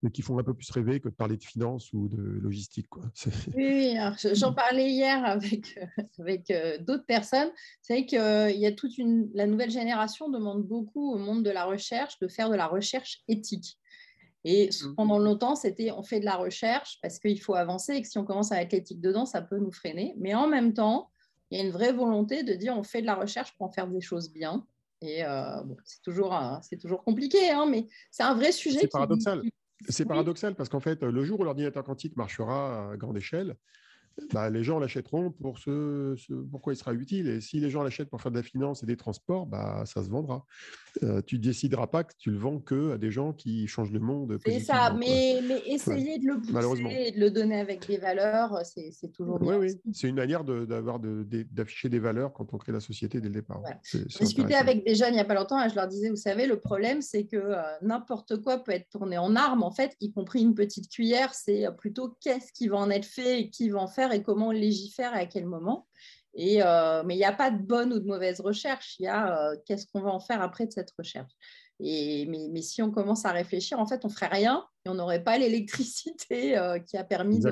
mais qui font un peu plus rêver que de parler de finance ou de logistique. Quoi. Oui, j'en parlais hier avec, avec euh, d'autres personnes. C'est vrai qu'il euh, y a toute. La nouvelle génération demande beaucoup au monde de la recherche de faire de la recherche éthique. Et mmh. pendant longtemps, c'était on fait de la recherche parce qu'il faut avancer et que si on commence à être l'éthique dedans, ça peut nous freiner. Mais en même temps, il y a une vraie volonté de dire on fait de la recherche pour en faire des choses bien. Et euh, c'est toujours, c'est toujours compliqué, hein, mais c'est un vrai sujet. C'est paradoxal. C'est paradoxal parce qu'en fait, le jour où l'ordinateur quantique marchera à grande échelle, bah, les gens l'achèteront pour ce, pourquoi il sera utile. Et si les gens l'achètent pour faire de la finance et des transports, bah, ça se vendra. Euh, tu ne décideras pas que tu le vends que à des gens qui changent le monde. C'est ça, mais, mais essayer de le pousser et de le donner avec des valeurs, c'est toujours bien. Oui, oui. c'est une manière d'afficher de, des valeurs quand on crée la société dès le départ. J'ai discuté avec des jeunes il n'y a pas longtemps et je leur disais, vous savez, le problème, c'est que euh, n'importe quoi peut être tourné en arme, en fait, y compris une petite cuillère. C'est plutôt qu'est-ce qui va en être fait et qui va en faire et comment on légifère et à quel moment. Et, euh, mais il n'y a pas de bonne ou de mauvaise recherche, il y a euh, qu'est-ce qu'on va en faire après de cette recherche. Et, mais, si on commence à réfléchir, en fait, on ne ferait rien et on n'aurait pas l'électricité euh, qui a permis de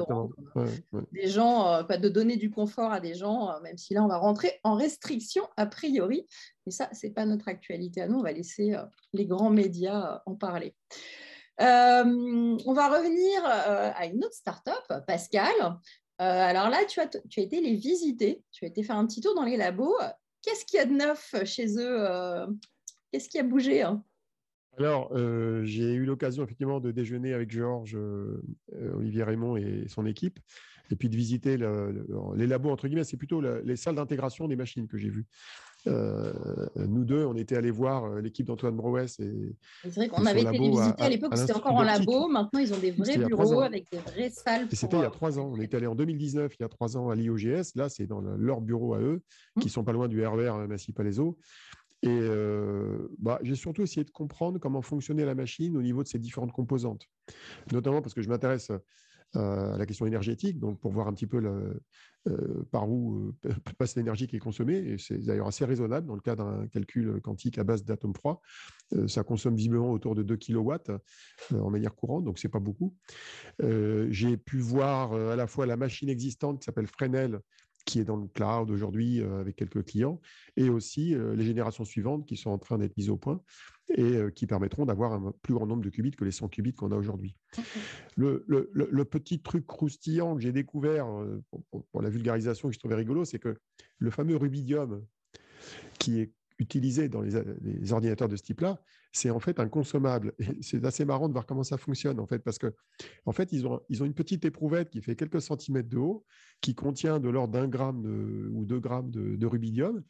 des gens, de donner du confort à des gens, même si là, on va rentrer en restriction a priori. Mais ça, ce n'est pas notre actualité à nous, on va laisser les grands médias en parler. on va revenir à une autre start-up, Pascal, alors là, tu as, tu as été les visiter, tu as été faire un petit tour dans les labos. Qu'est-ce qu'il y a de neuf chez eux euh, Qu'est-ce qui a bougé hein? Alors, euh, j'ai eu l'occasion effectivement de déjeuner avec Georges, Olivier Raymond et son équipe, et puis de visiter les labos, entre guillemets, c'est plutôt les salles d'intégration des machines que j'ai vues. Euh, nous deux, on était allés voir euh, l'équipe d'Antoine Brouès. C'est vrai qu'on avait été visiter à, l'époque, c'était encore en labo. Maintenant, ils ont des vrais bureaux avec des vraies salles. Et c'était il y a trois ans. On est allé en 2019, il y a trois ans, à l'IOGS. Là, c'est dans leur bureau à eux, mmh. qui sont pas loin du RER e Massy Palaiso. Et euh, bah, j'ai surtout essayé de comprendre comment fonctionnait la machine au niveau de ses différentes composantes. Notamment parce que je m'intéresse à la question énergétique, donc pour voir un petit peu le, euh, par où euh, passe l'énergie qui est consommée. Et c'est d'ailleurs assez raisonnable dans le cas d'un calcul quantique à base d'atomes froids. Euh, ça consomme visiblement autour de 2 kW en manière courante, donc c'est pas beaucoup. J'ai pu voir à la fois la machine existante qui s'appelle Fresnel, qui est dans le cloud aujourd'hui avec quelques clients, et aussi les générations suivantes qui sont en train d'être mises au point et qui permettront d'avoir un plus grand nombre de qubits que les 100 qubits qu'on a aujourd'hui. Le, petit truc croustillant que j'ai découvert pour, la vulgarisation que je trouvais rigolo, c'est que le fameux rubidium qui est utilisé dans les, ordinateurs de ce type-là, c'est en fait un consommable. c'est assez marrant de voir comment ça fonctionne, en fait, parce que en fait, ils ont, ils ont une petite éprouvette qui fait quelques centimètres de haut, qui contient de l'ordre d'un gramme ou deux grammes de, rubidium,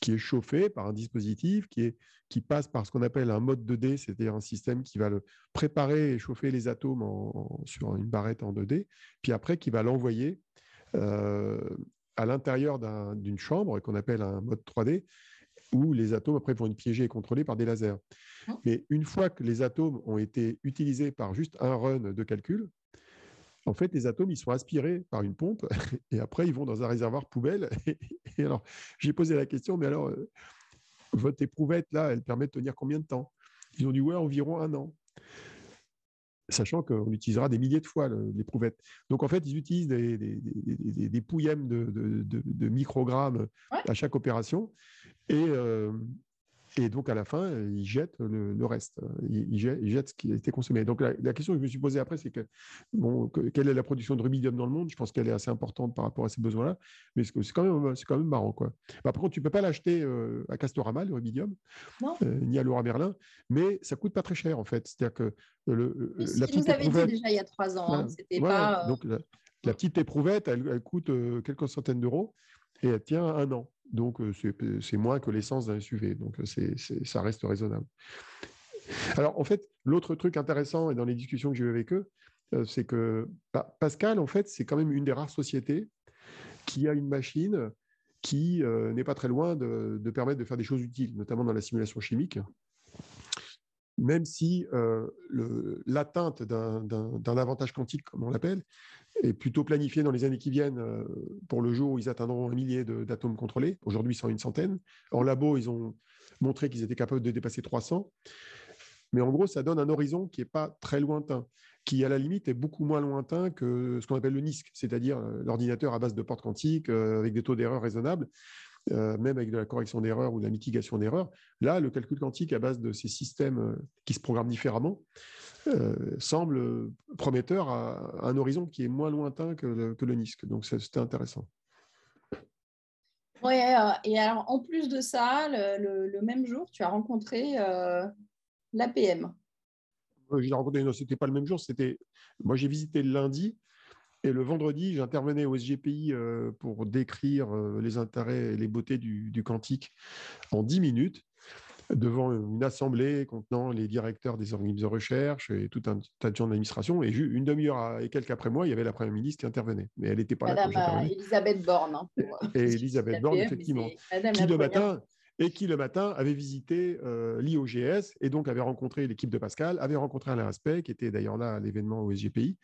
qui est chauffé par un dispositif qui, est, qui passe par ce qu'on appelle un mode 2D, c'est-à-dire un système qui va le préparer et chauffer les atomes sur une barrette en 2D, puis après qui va l'envoyer euh, à l'intérieur d'une chambre qu'on appelle un mode 3D où les atomes après vont être piégés et contrôlés par des lasers. Oh. Mais une fois que les atomes ont été utilisés par juste un run de calcul, en fait, les atomes, ils sont aspirés par une pompe et après, ils vont dans un réservoir poubelle. Et, alors, j'ai posé la question, mais alors, euh, votre éprouvette, là, elle permet de tenir combien de temps? Ils ont dit, ouais, environ un an. Sachant qu'on utilisera des milliers de fois l'éprouvette. Donc, en fait, ils utilisent des, des, des, des pouillèmes de, de, de, de microgrammes Ouais. à chaque opération. Et, euh, et donc, à la fin, ils jettent le, le reste. Ils, ils jettent, ils jettent ce qui a été consommé. Donc, la, la question que je me suis posée après, c'est que, bon, que- quelle est la production de rubidium dans le monde? Je pense qu'elle est assez importante par rapport à ces besoins-là. Mais c'est quand, même- quand même marrant. Quoi. Bah, par contre, tu ne peux pas l'acheter euh, à Castorama, le rubidium, Non. euh, ni à Laura Merlin, mais ça coûte pas très cher, en fait. C'est-à-dire que le, le- Oui, la nous avait dit déjà il y a trois ans. hein. C'était pas. euh, Donc, la, la petite éprouvette, elle, elle coûte euh, quelques centaines d'euros et elle tient un an. Donc, euh, c'est c'est moins que l'essence d'un SUV. Donc, euh, ça reste raisonnable. Alors, en fait, l'autre truc intéressant et dans les discussions que j'ai eues avec eux, euh, c'est que Pascal, en fait, c'est quand même une des rares sociétés qui a une machine qui euh, n'est pas très loin de, permettre de faire des choses utiles, notamment dans la simulation chimique. Même si euh, l'atteinte d'un avantage quantique, comme on l'appelle, est plutôt planifiée dans les années qui viennent euh, pour le jour où ils atteindront un millier d'atomes contrôlés. Aujourd'hui, à une centaine. En labo, ils ont montré qu'ils étaient capables de dépasser 300. Mais en gros, ça donne un horizon qui n'est pas très lointain, qui à la limite est beaucoup moins lointain que ce qu'on appelle le NISC, c'est-à-dire euh, l'ordinateur à base de portes quantiques euh, avec des taux d'erreur raisonnables, euh, même avec de la correction d'erreur ou de la mitigation d'erreur. Là, le calcul quantique à base de ces systèmes euh, qui se programment différemment euh, semble prometteur à, un horizon qui est moins lointain que le, que le NISC. Donc, c'était intéressant. Euh, et alors en plus de ça, le, le- le même jour, tu as rencontré euh, l'APM. Euh, J'ai rencontré, non, c'était pas le même jour, c'était. Moi, j'ai visité le lundi et le vendredi, j'intervenais au SGPI euh, pour décrire euh, les intérêts et les beautés du, du quantique en 10 minutes devant une assemblée contenant les directeurs des organismes de recherche et tout un tas de gens de l'administration. Et une demi-heure et quelques après moi, il y avait la première ministre qui intervenait. Mais elle n'était pas là quand Madame euh. Elisabeth Borne. hein, pour- Et Elisabeth Borne, mais effectivement. qui première. matin et qui le matin avait visité euh, l'IOGS et donc avait rencontré l'équipe de Pascal, avait rencontré Alain Aspect, qui était d'ailleurs là à l'événement au SGPI.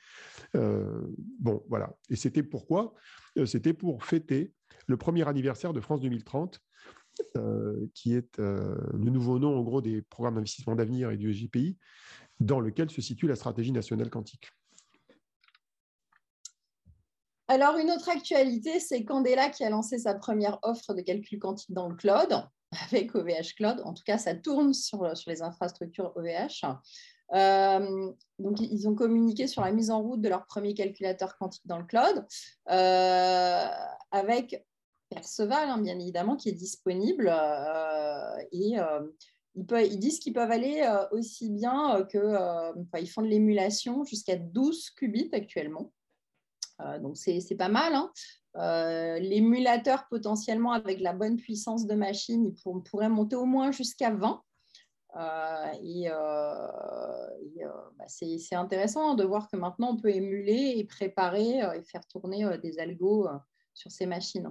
Euh, bon, voilà. Et c'était pourquoi? Euh, C'était pour fêter le premier anniversaire de France 2030, euh, qui est le nouveau nom en gros des programmes d'investissement d'avenir et du SGPI, dans lequel se situe la stratégie nationale quantique. Alors, une autre actualité, c'est Candela qui a lancé sa première offre de calcul quantique dans le cloud avec OVH Cloud. En tout cas, ça tourne sur, sur les infrastructures OVH. Euh, donc, ils ont communiqué sur la mise en route de leur premier calculateur quantique dans le cloud euh, avec Perceval, hein, bien évidemment, qui est disponible. euh, et euh, ils, disent qu'ils peuvent aller euh, aussi bien euh, que. euh, enfin, ils font de l'émulation jusqu'à 12 qubits actuellement. Euh, donc, c'est pas mal. hein. Euh, L'émulateur, potentiellement, avec la bonne puissance de machine, il pour- pourrait monter au moins jusqu'à 20. Euh, et euh, et, bah, c'est intéressant de voir que maintenant, on peut émuler et préparer et faire tourner des algos sur ces machines.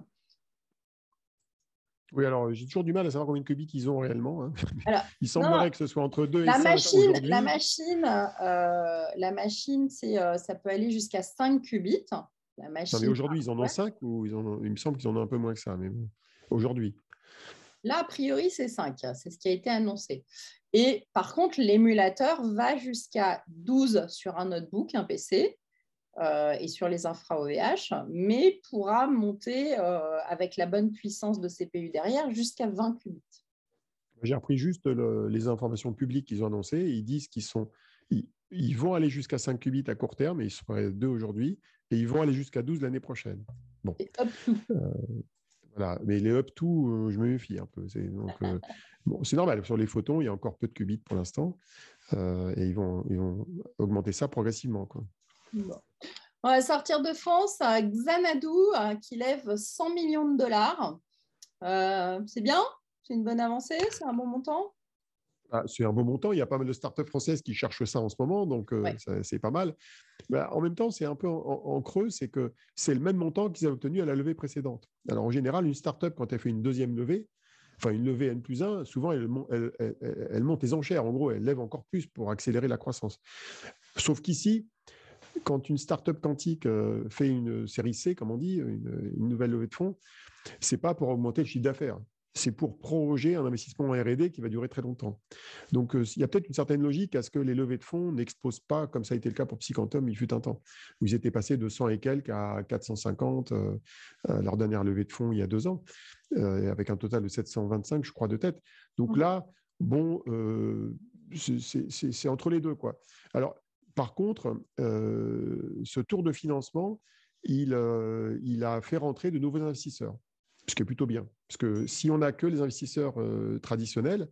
Oui, alors j'ai toujours du mal à savoir combien de qubits ils ont réellement. hein. Alors, Il semblerait que ce soit entre 2 et La 5 machine, la machine, euh, la machine c'est, euh, ça peut aller jusqu'à 5 qubits. La Non, machine, mais aujourd'hui, ils en ont ouais. 5 ou ils en ont... il me semble qu'ils en ont un peu moins que ça. Mais bon, aujourd'hui. Là, a priori, c'est 5. C'est ce qui a été annoncé. Et par contre, l'émulateur va jusqu'à 12 sur un notebook, un PC, euh, et sur les infra OVH, mais pourra monter euh, avec la bonne puissance de CPU derrière jusqu'à 20 qubits. J'ai repris juste le- les informations publiques qu'ils ont annoncées. Ils disent qu'ils sont, ils, ils vont aller jusqu'à 5 qubits à court terme, et ils seraient 2 aujourd'hui, et ils vont aller jusqu'à 12 l'année prochaine. Et hop, tout. Voilà. Mais les up to, euh, je me méfie un peu. C'est donc, euh, bon, c'est normal. Sur les photons, il y a encore peu de qubits pour l'instant, euh, et ils vont, ils vont augmenter ça progressivement. Quoi. Bon. On va sortir de France à Xanadu euh, qui lève 100 millions de dollars. Euh, c'est bien, c'est une bonne avancée, c'est un bon montant? Ah, c'est un bon montant. Il y a pas mal de startups françaises qui cherchent ça en ce moment, donc euh, Ouais. c'est pas mal. Bah, en même temps, c'est un peu en, en creux, c'est que c'est le même montant qu'ils avaient obtenu à la levée précédente. Alors en général, une startup, quand elle fait une deuxième levée, enfin une levée N plus 1, souvent elle, monte les enchères. En gros, elle lève encore plus pour accélérer la croissance. Sauf qu'ici, quand une startup quantique euh, fait une série C, comme on dit, une, nouvelle levée de fonds, c'est pas pour augmenter le chiffre d'affaires c'est pour proroger un investissement en R&D qui va durer très longtemps. Donc, euh, il y a peut-être une certaine logique à ce que les levées de fonds n'exposent pas, comme ça a été le cas pour Psychantom, il fut un temps, où ils étaient passés de 100 et quelques à 450, euh, leur dernière levée de fonds il y a deux ans, euh, avec un total de 725, je crois, de tête. Donc là, bon, c'est entre les deux. quoi. Alors, par contre, ce tour de financement, il, il a fait rentrer de nouveaux investisseurs ce qui est plutôt bien. Parce que si on n'a que les investisseurs euh, traditionnels,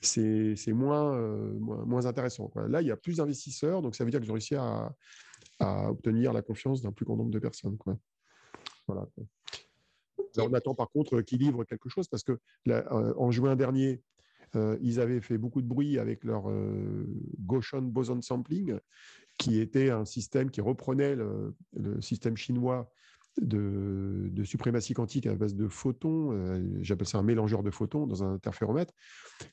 c'est moins, euh, moins, moins, intéressant. Là, il y a plus d'investisseurs, donc ça veut dire qu'ils ont réussi à, obtenir la confiance d'un plus grand nombre de personnes. Quoi. Voilà. on attend par contre qu'ils livrent quelque chose, parce que euh, en juin dernier, ils avaient fait beaucoup de bruit avec leur Gaussian Boson Sampling, qui était un système qui reprenait le système chinois de, suprématie quantique à base de photons, euh, j'appelle ça un mélangeur de photons dans un interféromètre,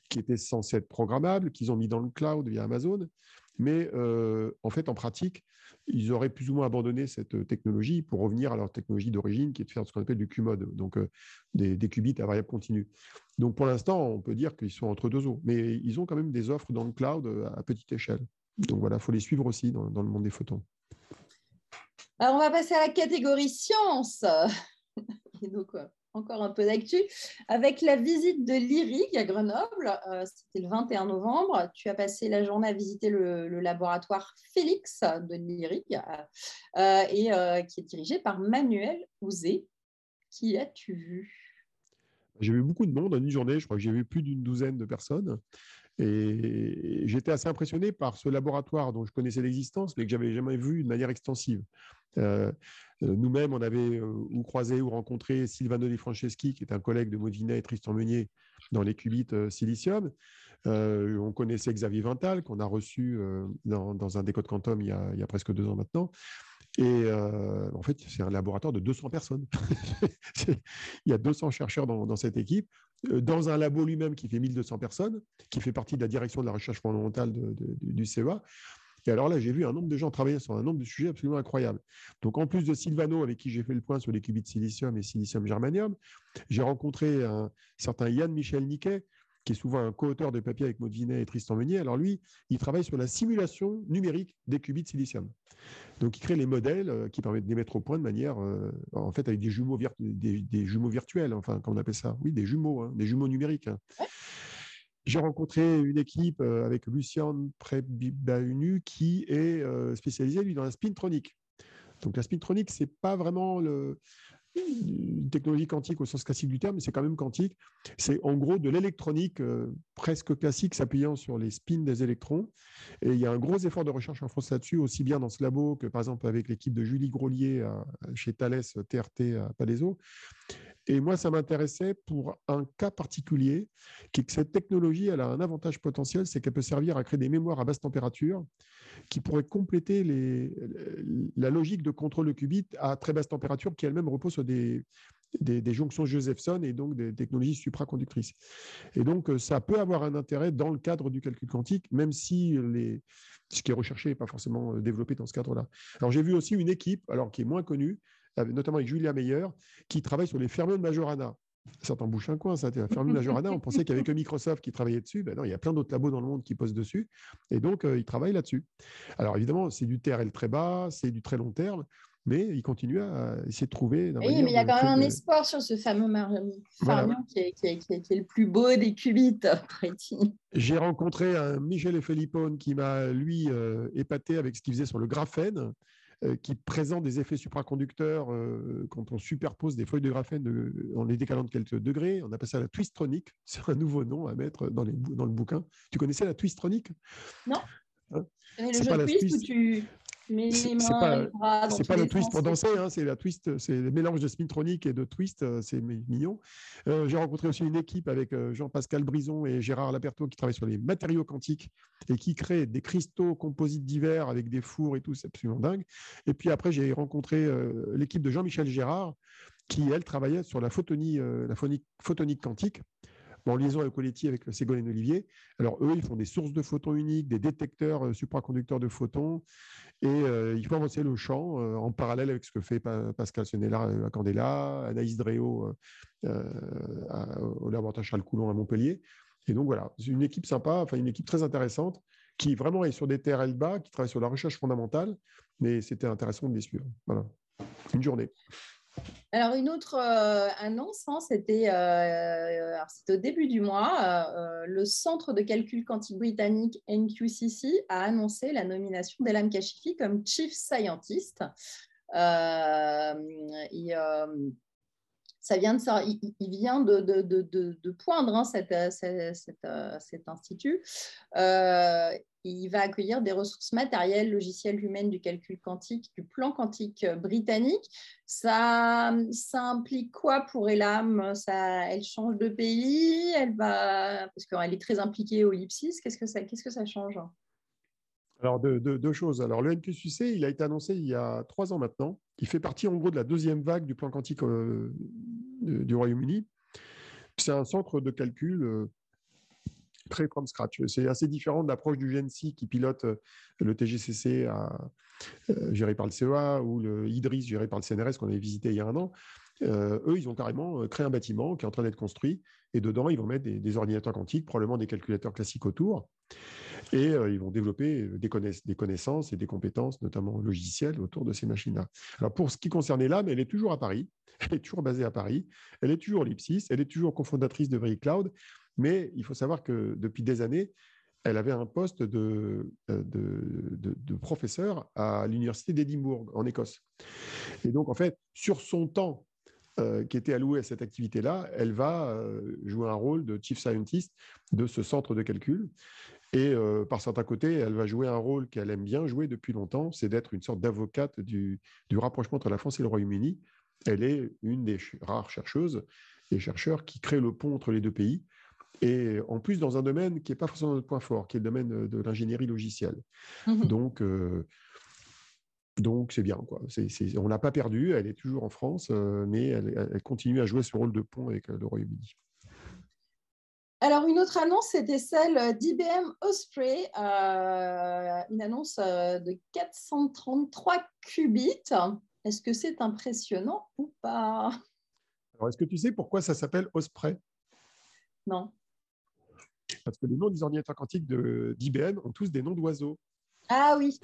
qui était censé être programmable, qu'ils ont mis dans le cloud via Amazon. Mais euh, en fait, en pratique, ils auraient plus ou moins abandonné cette technologie pour revenir à leur technologie d'origine, qui est de faire ce qu'on appelle du Q-mode, donc euh, des, qubits à variable continue. Donc pour l'instant, on peut dire qu'ils sont entre deux eaux, mais ils ont quand même des offres dans le cloud à petite échelle. Donc voilà, il faut les suivre aussi dans le monde des photons. Alors, on va passer à la catégorie science. Donc, euh, encore un peu d'actu. Avec la visite de l'IRIG à Grenoble, euh, c'était le 21 novembre. Tu as passé la journée à visiter le, laboratoire Félix de l'IRIG, euh, qui est dirigé par Manuel Ouzé. Qui as-tu vu? J'ai vu beaucoup de monde en une journée. Je crois que j'ai vu plus d'une douzaine de personnes. Et j'étais assez impressionné par ce laboratoire dont je connaissais l'existence, mais que j'avais jamais vu de manière extensive. Euh, euh, nous-mêmes, on avait euh, ou croisé ou rencontré Silvano Di Franceschi, qui est un collègue de Maudinet et Tristan Meunier dans les qubits silicium. on connaissait Xavier Vintal, qu'on a reçu dans, un décode quantum il y, a, presque deux ans maintenant. Et en fait, c'est un laboratoire de 200 personnes. il y a 200 chercheurs dans, dans cette équipe. Dans un labo lui-même qui fait 1200 personnes, qui fait partie de la direction de la recherche fondamentale du CEA. Et alors là, j'ai vu un nombre de gens travailler sur un nombre de sujets absolument incroyables. Donc, en plus de Silvano, avec qui j'ai fait le point sur les qubits silicium et silicium germanium, j'ai rencontré un certain Yann Michel Niquet, qui est souvent un co-auteur de papiers avec Maud Vinet et Tristan Meunier. Alors lui, il travaille sur la simulation numérique des qubits silicium. Donc il crée les modèles euh, qui permettent de les mettre au point de manière, euh, en fait, avec des jumeaux, des, jumeaux virtuels, enfin, comment on appelle ça? Oui, des jumeaux, hein, des jumeaux numériques. Hein. J'ai rencontré une équipe euh, avec Lucien Prebaunu qui est spécialisé lui dans la spintronique. Donc la spintronique, c'est pas vraiment une technologie quantique au sens classique du terme, mais c'est quand même quantique. C'est en gros de l'électronique euh, presque classique s'appuyant sur les spins des électrons. Et il y a un gros effort de recherche en France là-dessus, aussi bien dans ce labo que par exemple avec l'équipe de Julie Grolier chez Thales TRT à Palaiso. Et moi, ça m'intéressait pour un cas particulier, qui est que cette technologie, elle a un avantage potentiel, c'est qu'elle peut servir à créer des mémoires à basse température qui pourraient compléter la logique de contrôle de qubit à très basse température qui elle-même repose sur des, des, jonctions Josephson et donc des technologies supraconductrices. Et donc, ça peut avoir un intérêt dans le cadre du calcul quantique, même si ce qui est recherché n'est pas forcément développé dans ce cadre-là. Alors, j'ai vu aussi une équipe, alors qui est moins connue, notamment avec Julia Meyer, qui travaille sur les fermions de Majorana. Ça t'en bouche un coin, ça. Fermi Majorana, on pensait qu'il n'y avait que Microsoft qui travaillait dessus. Ben non, il y a plein d'autres labos dans le monde qui posent dessus. Et donc, euh, ils travaillent là-dessus. Alors, évidemment, c'est du TRL très bas, c'est du très long terme, mais ils continuent à essayer de trouver. Oui, mais il y a quand même un espoir sur ce fameux fermion qui, est, le plus beau des qubits, J'ai rencontré un Michel Felippone qui m'a, lui, euh, épaté avec ce qu'il faisait sur le graphène. Euh, qui présente des effets supraconducteurs euh, quand on superpose des feuilles de graphène en les décalant de quelques degrés. On appelle ça la twistronique. C'est un nouveau nom à mettre dans, les, dans le bouquin. Tu connaissais la twistronique? Non. Hein? Le jeu twist où tu, c'est pas, le twist pour danser, hein, c'est la twist, c'est le mélange de spintronique et de twist, euh, c'est mignon. Euh, j'ai rencontré aussi une équipe avec euh, Jean-Pascal Brison et Gérard Laperto qui travaillent sur les matériaux quantiques et qui créent des cristaux composites divers avec des fours et tout, c'est absolument dingue. Et puis après, j'ai rencontré l'équipe de Jean-Michel Gérard qui, elle, travaillait sur la photonie, la phonique, photonique quantique en liaison avec Coletti, avec Ségolène Olivier. Alors, eux, ils font des sources de photons uniques, des détecteurs supraconducteurs de photons, et euh, il faut avancer le champ en parallèle avec ce que fait Pascal Senella à Candela, Anaïs Dréau au laboratoire Charles Coulon à Montpellier. Et donc, voilà, c'est une équipe sympa, enfin, une équipe très intéressante qui vraiment est sur des terres bas, qui travaille sur la recherche fondamentale, mais c'était intéressant de les suivre. Voilà, une journée. Alors, une autre euh, annonce, hein, c'était euh, au début du mois, euh, le Centre de calcul quantique britannique NQCC a annoncé la nomination d'Elam Kashifi comme Chief Scientist. Et, ça vient de ça, il, vient de, de, poindre hein, cet, institut. Il va accueillir des ressources matérielles, logicielles, humaines du calcul quantique, du plan quantique britannique. Ça, implique quoi pour Elam? Ça, Elle change de pays, elle va, parce qu'elle est très impliquée au LIPSIS. Qu'est-ce que ça, que ça change? Alors, deux, choses. Alors, le NQCC, il a été annoncé il y a trois ans maintenant. Il fait partie, en gros, de la deuxième vague du plan quantique euh, du Royaume-Uni. C'est un centre de calcul euh, très from scratch. C'est assez différent de l'approche du GNC qui pilote euh, le TGCC géré par le CEA ou le IDRIS géré par le CNRS qu'on avait visité il y a un an. eux, ils ont carrément créé un bâtiment qui est en train d'être construit et dedans, ils vont mettre des ordinateurs quantiques, probablement des calculateurs classiques autour. Et euh, ils vont développer euh, des, connaissances et des compétences, notamment logicielles, autour de ces machines-là. Alors, pour ce qui concerne l'âme, elle est toujours à Paris. Elle est toujours basée à Paris. Elle est toujours l'IPSIS. Elle est toujours cofondatrice de Very Cloud. Mais il faut savoir que depuis des années, elle avait un poste de, euh, de, professeur à l'université d'Édimbourg, en Écosse. Et donc, en fait, sur son temps qui était alloué à cette activité-là, elle va jouer un rôle de chief scientist de ce centre de calcul. Et euh, par certains côtés, elle va jouer un rôle qu'elle aime bien jouer depuis longtemps, c'est d'être une sorte d'avocate du, rapprochement entre la France et le Royaume-Uni. Elle est une des rares chercheuses et chercheurs qui créent le pont entre les deux pays. Et en plus, dans un domaine qui n'est pas forcément notre point fort, qui est le domaine de l'ingénierie logicielle. Mmh donc, euh, donc c'est bien. Quoi. on ne l'a pas perdue, elle est toujours en France, euh, mais elle, continue à jouer ce rôle de pont avec le Royaume-Uni. Alors, une autre annonce, c'était celle d'IBM Osprey, euh, une annonce euh, de 433 qubits. Est-ce que c'est impressionnant ou pas? Alors, est-ce que tu sais pourquoi ça s'appelle Osprey? Non. Parce que les noms des ordinateurs quantiques d'IBM ont tous des noms d'oiseaux. Ah oui.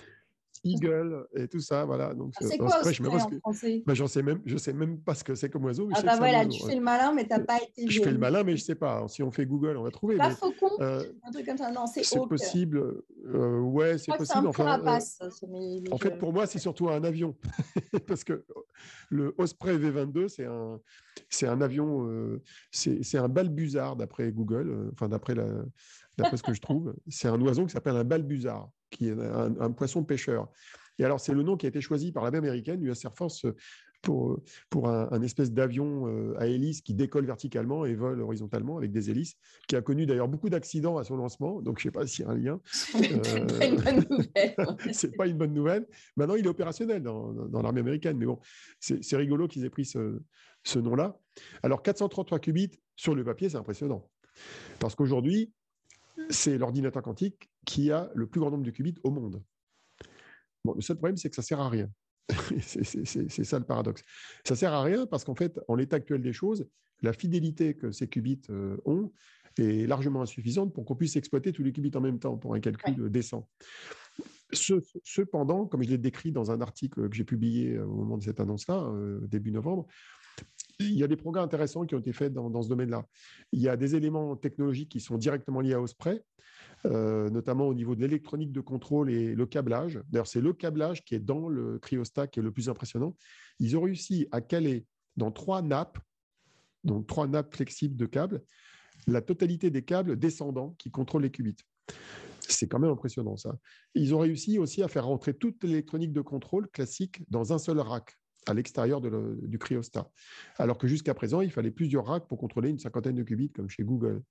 Eagle et tout ça, voilà. Donc, ah, c'est quoi je en français? Bah, sais même, je sais même pas ce que c'est comme oiseau. ah bah voilà, tu fais le malin, mais tu n'as pas été. Je fais le malin, mais je sais pas. Si on fait Google, on va trouver. Pas mais, faucon, euh, un truc comme ça. Non, c'est C'est possible. Euh, ouais, c'est possible. enfin, euh, en fait, pour moi, c'est surtout un avion, parce que le Osprey V22, c'est un, c'est un avion, euh, c'est un balbuzard d'après Google, enfin d'après la d'après ce que je trouve. C'est un oiseau qui s'appelle un balbuzard qui est un, poisson pêcheur. Et alors, c'est le nom qui a été choisi par l'armée américaine, US Air Force, pour, pour un, espèce d'avion euh, à hélice qui décolle verticalement et vole horizontalement avec des hélices, qui a connu d'ailleurs beaucoup d'accidents à son lancement. Donc, je ne sais pas s'il y a un lien. c'est pas une bonne nouvelle. Maintenant, il est opérationnel dans, dans l'armée américaine. Mais bon, c'est rigolo qu'ils aient pris ce, ce nom-là. Alors, 433 qubits sur le papier, c'est impressionnant. Parce qu'aujourd'hui, c'est l'ordinateur quantique qui a le plus grand nombre de qubits au monde. Bon, le seul problème, c'est que ça ne sert à rien. c'est ça le paradoxe. Ça ne sert à rien parce qu'en fait, en l'état actuel des choses, la fidélité que ces qubits euh, ont est largement insuffisante pour qu'on puisse exploiter tous les qubits en même temps pour un calcul décent. cependant, comme je l'ai décrit dans un article que j'ai publié au moment de cette annonce-là, euh, début novembre, il y a des progrès intéressants qui ont été faits dans, ce domaine-là. Il y a des éléments technologiques qui sont directement liés à Osprey, euh, notamment au niveau de l'électronique de contrôle et le câblage. D'ailleurs, c'est le câblage qui est dans le cryostat qui est le plus impressionnant. Ils ont réussi à caler dans trois nappes, donc trois nappes flexibles de câbles, la totalité des câbles descendants qui contrôlent les qubits. C'est quand même impressionnant ça. Ils ont réussi aussi à faire rentrer toute l'électronique de contrôle classique dans un seul rack à l'extérieur du cryostat. Alors que jusqu'à présent, il fallait plusieurs racks pour contrôler une cinquantaine de qubits, comme chez Google.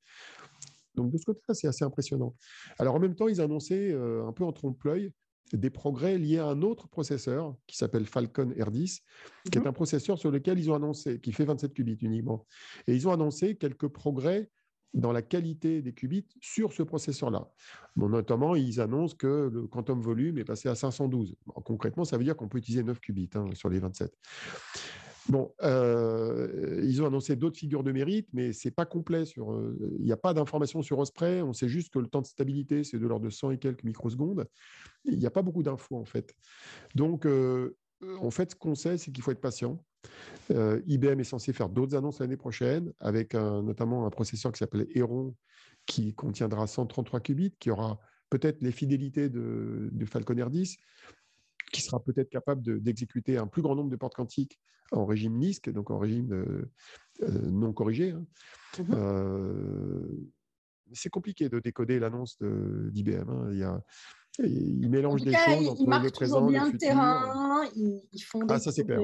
Donc de ce côté-là, c'est assez impressionnant. Alors en même temps, ils annonçaient euh, un peu en trompe-l'œil des progrès liés à un autre processeur qui s'appelle Falcon R10, qui est mhm. un processeur sur lequel ils ont annoncé, qui fait 27 qubits uniquement. Et ils ont annoncé quelques progrès dans la qualité des qubits sur ce processeur-là. notamment, ils annoncent que le quantum volume est passé à 512. concrètement, ça veut dire qu'on peut utiliser 9 qubits hein, sur les 27. Bon, euh, ils ont annoncé d'autres figures de mérite, mais c'est pas complet. Euh, il n'y a pas d'informations sur Osprey. On sait juste que le temps de stabilité, c'est de l'ordre de 100 et quelques microsecondes. Il n'y a pas beaucoup d'infos, en fait. Donc, euh, en fait, ce qu'on sait, c'est qu'il faut être patient. IBM est censé faire d'autres annonces l'année prochaine, avec notamment un processeur qui s'appelle Heron, qui contiendra 133 qubits, qui aura peut-être les fidélités de, de Falcon R10, qui sera peut-être capable d'exécuter un plus grand nombre de portes quantiques en régime NISC, donc en régime euh, euh, non corrigé. Hein. Euh, c'est compliqué de décoder l'annonce d'IBM. Hein. Il, y a, il mélange des choses entre ils le présent bien le, terrain, ils, font des Ah, ça c'est clair.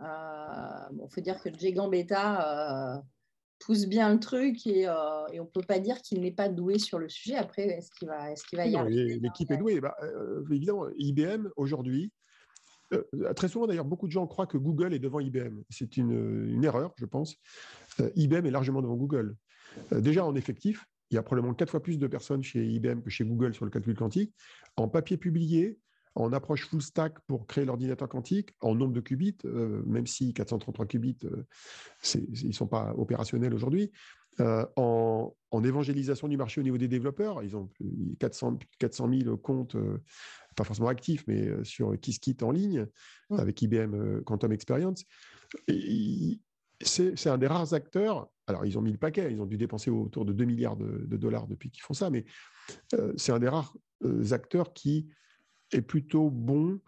Il faut dire que le Beta pousse bien le truc et, euh, et on ne peut pas dire qu'il n'est pas doué sur le sujet. Après, est-ce qu'il va, est va y arriver? L'équipe est douée. Bah, euh, évidemment, IBM, aujourd'hui, euh, très souvent d'ailleurs, beaucoup de gens croient que Google est devant IBM. C'est une, une, erreur, je pense. IBM est largement devant Google. déjà en effectif, il y a probablement quatre fois plus de personnes chez IBM que chez Google sur le calcul quantique. En papier publié, en approche full stack pour créer l'ordinateur quantique, en nombre de qubits, euh, même si 433 qubits, euh, ils ne sont pas opérationnels aujourd'hui, euh, en, évangélisation du marché au niveau des développeurs, ils ont 400, 400 000 comptes, pas forcément actifs, mais sur Qiskit en ligne, mmh. avec IBM Quantum Experience. C'est un des rares acteurs, alors ils ont mis le paquet, ils ont dû dépenser autour de 2 milliards de, de dollars depuis qu'ils font ça, mais c'est un des rares acteurs qui est plutôt bon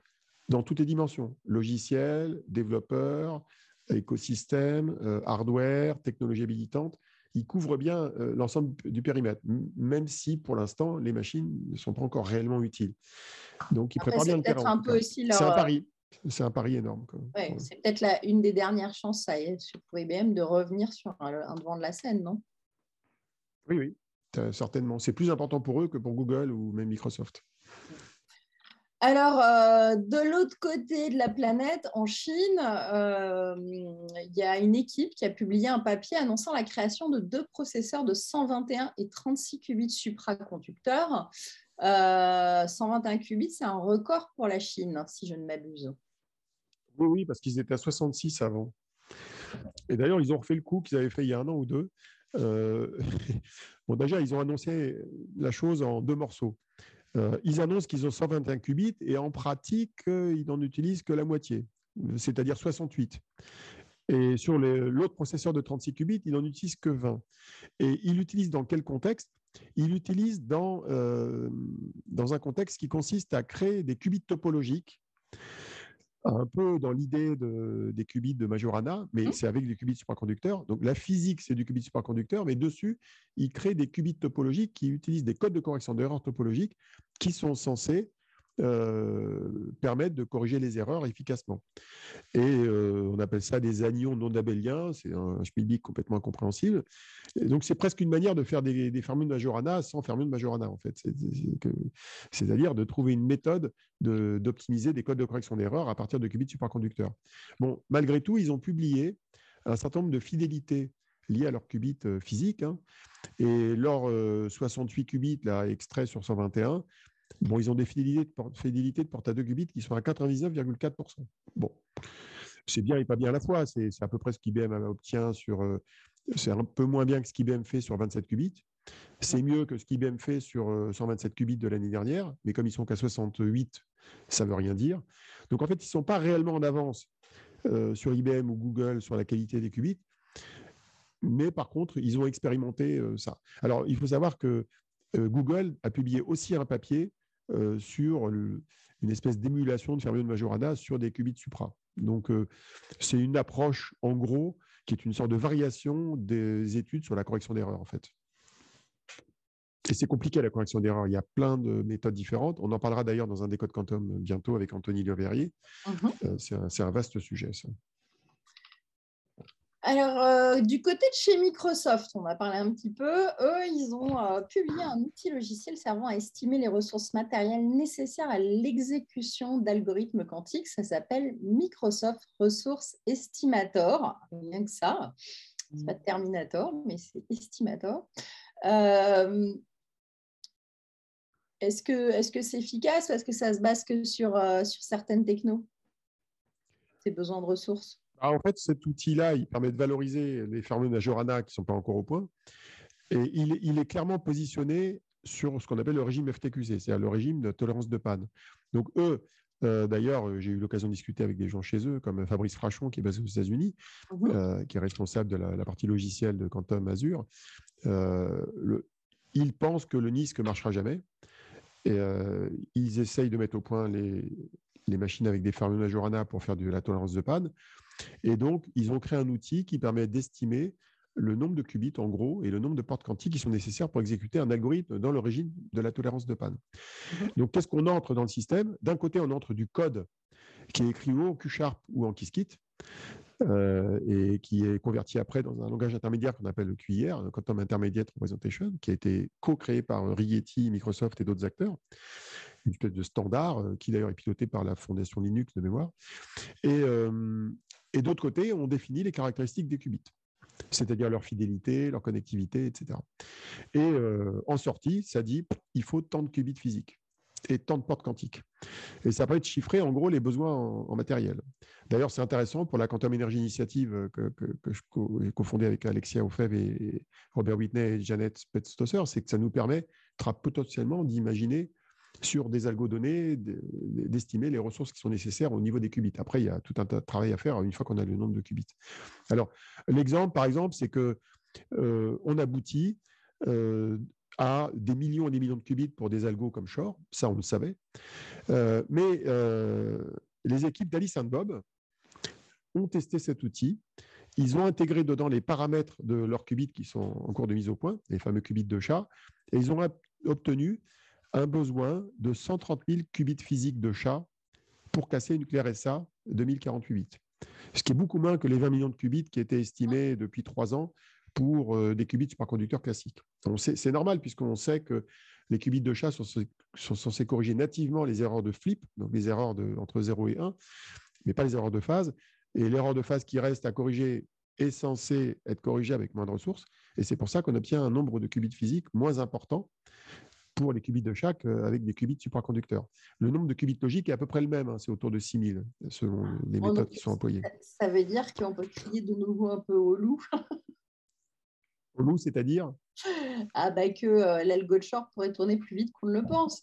dans toutes les dimensions, logiciel, développeur, écosystème, euh, hardware, technologie habilitante. Il couvre bien euh, l'ensemble du périmètre, même si pour l'instant, les machines ne sont pas encore réellement utiles. Donc, il prépare bien le terrain. C'est un pari. C'est un pari énorme. c'est peut-être une des dernières chances ça y est, pour IBM de revenir sur un, devant de la scène, non? Oui, oui, certainement. C'est plus important pour eux que pour Google ou même Microsoft. Alors, euh, de l'autre côté de la planète, en Chine, euh, il y a une équipe qui a publié un papier annonçant la création de deux processeurs de 121 et 36 qubits supraconducteurs. 121 euh, qubits, c'est un record pour la Chine, si je ne m'abuse. Oui, oui, parce qu'ils étaient à 66 avant. Et d'ailleurs, ils ont refait le coup qu'ils avaient fait il y a un an ou deux. bon, déjà, ils ont annoncé la chose en deux morceaux. Euh, ils annoncent qu'ils ont 121 qubits et en pratique, euh, ils n'en utilisent que la moitié, c'est-à-dire 68. Et sur l'autre processeur de 36 qubits, ils n'en utilisent que 20. Et ils l'utilisent dans quel contexte? Ils l'utilisent dans, euh, dans un contexte qui consiste à créer des qubits topologiques un peu dans l'idée de, des qubits de Majorana, mais mmh. c'est avec des qubits supraconducteurs. Donc la physique, c'est du qubit supraconducteur, mais dessus, il crée des qubits topologiques qui utilisent des codes de correction d'erreurs topologiques qui sont censés euh, permettent de corriger les erreurs efficacement. Et euh, on appelle ça des anions non abéliens, c'est un schmilblick complètement incompréhensible. Donc c'est presque une manière de faire des, des fermions de Majorana sans fermions de Majorana, en fait. C'est-à-dire de trouver une méthode d'optimiser des codes de correction d'erreurs à partir de qubits supraconducteurs. Bon, malgré tout, ils ont publié un certain nombre de fidélités liées à leur qubit euh, physique. Hein. et leurs 68 qubits là, extraits sur 121 Bon, ils ont des fidélités de, fidélité de porte à 2 qubits qui sont à 99,4%. Bon, c'est bien et pas bien à la fois. C'est à peu près ce qu'IBM obtient sur. Euh, c'est un peu moins bien que ce qu'IBM fait sur 27 qubits. C'est mieux que ce qu'IBM fait sur 127 euh, qubits de l'année dernière, mais comme ils sont qu'à 68, ça ne veut rien dire. Donc en fait, ils ne sont pas réellement en avance euh, sur IBM ou Google sur la qualité des qubits, mais par contre, ils ont expérimenté ça. Alors, il faut savoir que Google a publié aussi un papier euh, sur une espèce d'émulation de fermion de Majorana sur des qubits supra. Donc, euh, c'est une approche, en gros, qui est une sorte de variation des études sur la correction d'erreurs, en fait. Et c'est compliqué la correction d'erreurs. Il y a plein de méthodes différentes. On en parlera d'ailleurs dans un décode quantum bientôt avec Anthony Leverrier. Mhm. Euh, c'est un, vaste sujet, ça. Alors, euh, du côté de chez Microsoft, on a parlé un petit peu, eux, ils ont euh, publié un outil logiciel servant à estimer les ressources matérielles nécessaires à l'exécution d'algorithmes quantiques. Ça s'appelle Microsoft Resource Estimator, rien que ça. C'est pas Terminator, mais c'est Estimator. Euh, est-ce que est-ce que c'est efficace ou est-ce que ça se base que sur, sur certaines technos? Ces besoins de ressources ah, En fait, cet outil-là, il permet de valoriser les phéromones Majorana qui ne sont pas encore au point. Et il, il est clairement positionné sur ce qu'on appelle le régime FTQC, c'est-à-dire le régime de tolérance de panne. Donc, eux, euh, d'ailleurs, j'ai eu l'occasion de discuter avec des gens chez eux, comme Fabrice Frachon, qui est basé aux États-Unis, mhm. euh, qui est responsable de la, partie logicielle de Quantum Azure. Euh, le, ils pensent que le NISC ne marchera jamais. Et ils essayent de mettre au point les, les machines avec des fermes Majorana pour faire de la tolérance de panne. Et donc, ils ont créé un outil qui permet d'estimer le nombre de qubits en gros et le nombre de portes quantiques qui sont nécessaires pour exécuter un algorithme dans le régime de la tolérance de panne. Mhm. Donc, qu'est-ce qu'on entre dans le système? D'un côté, on entre du code qui est écrit ou en Q-Sharp ou en Qiskit, euh, et qui est converti après dans un langage intermédiaire qu'on appelle le QIR, le Quantum Intermediate Representation, qui a été co-créé par Rigetti, Microsoft et d'autres acteurs. Une espèce de standard euh, qui d'ailleurs est piloté par la fondation Linux de mémoire. Et, euh, et d'autre côté, on définit les caractéristiques des qubits c'est-à-dire leur fidélité, leur connectivité, etc. Et euh, en sortie, ça dit il faut tant de qubits physiques et tant de portes quantiques. Et ça peut être chiffré, en gros, les besoins en, matériel. D'ailleurs, c'est intéressant pour la Quantum Energy Initiative que, que, que j'ai cofondée avec Alexia Ofev et Robert Whitney et Janet Spetz-Stosser, c'est que ça nous permet potentiellement d'imaginer sur des algodonnées, d'estimer les ressources qui sont nécessaires au niveau des qubits. Après, il y a tout un travail à faire une fois qu'on a le nombre de qubits. Alors, l'exemple, par exemple, c'est que euh, on aboutit euh, à des millions et des millions de qubits pour des algos comme Shor, ça on le savait. Euh, mais les équipes d'Alice and Bob ont testé cet outil. Ils ont intégré dedans les paramètres de leurs qubits qui sont en cours de mise au point, les fameux qubits de chat, et ils ont obtenu un besoin de 130 000 qubits physiques de chat pour casser une clé RSA 2048. Ce qui est beaucoup moins que les 20 millions de qubits qui étaient estimés depuis trois ans pour euh, des qubits superconducteurs classiques. C'est normal puisqu'on sait que les qubits de chat sont, censés corriger nativement les erreurs de flip, donc les erreurs de, entre 0 et 1, mais pas les erreurs de phase. Et l'erreur de phase qui reste à corriger est censée être corrigée avec moins de ressources. Et c'est pour ça qu'on obtient un nombre de qubits physiques moins important pour les qubits de chaque euh, avec des qubits supraconducteurs. Le nombre de qubits logiques est à peu près le même, hein, c'est autour de 6000 selon les méthodes qui sont employées. Ça veut dire qu'on peut crier de nouveau un peu au loup. au loup, c'est-à-dire? Ah bah que euh, l'algo de short pourrait tourner plus vite qu'on ne le pense.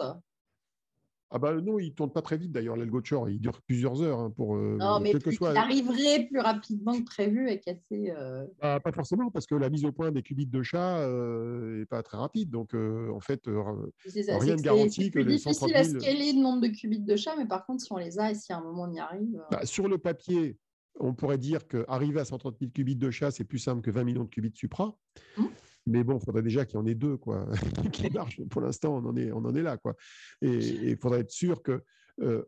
Ah bah non, il tourne pas très vite d'ailleurs l'algo de il dure plusieurs heures hein, pour. Euh, non, mais il arriverait plus rapidement que prévu et casser. Euh... Bah, pas forcément parce que la mise au point des qubits de chat n'est euh, pas très rapide, donc euh, en fait rien ne garantit que les 130 000... C'est difficile à scaler le nombre de qubits de chat, mais par contre si on les a et si à un moment on y arrive. Bah, sur le papier, on pourrait dire qu'arriver à 130 000 qubits de chat, c'est plus simple que 20 millions de qubits supra. Mmh. Mais bon, il faudrait déjà qu'il y en ait deux quoi, qui marchent. Pour l'instant, on, en est, on en est là. Quoi. Et il faudrait être sûr que euh,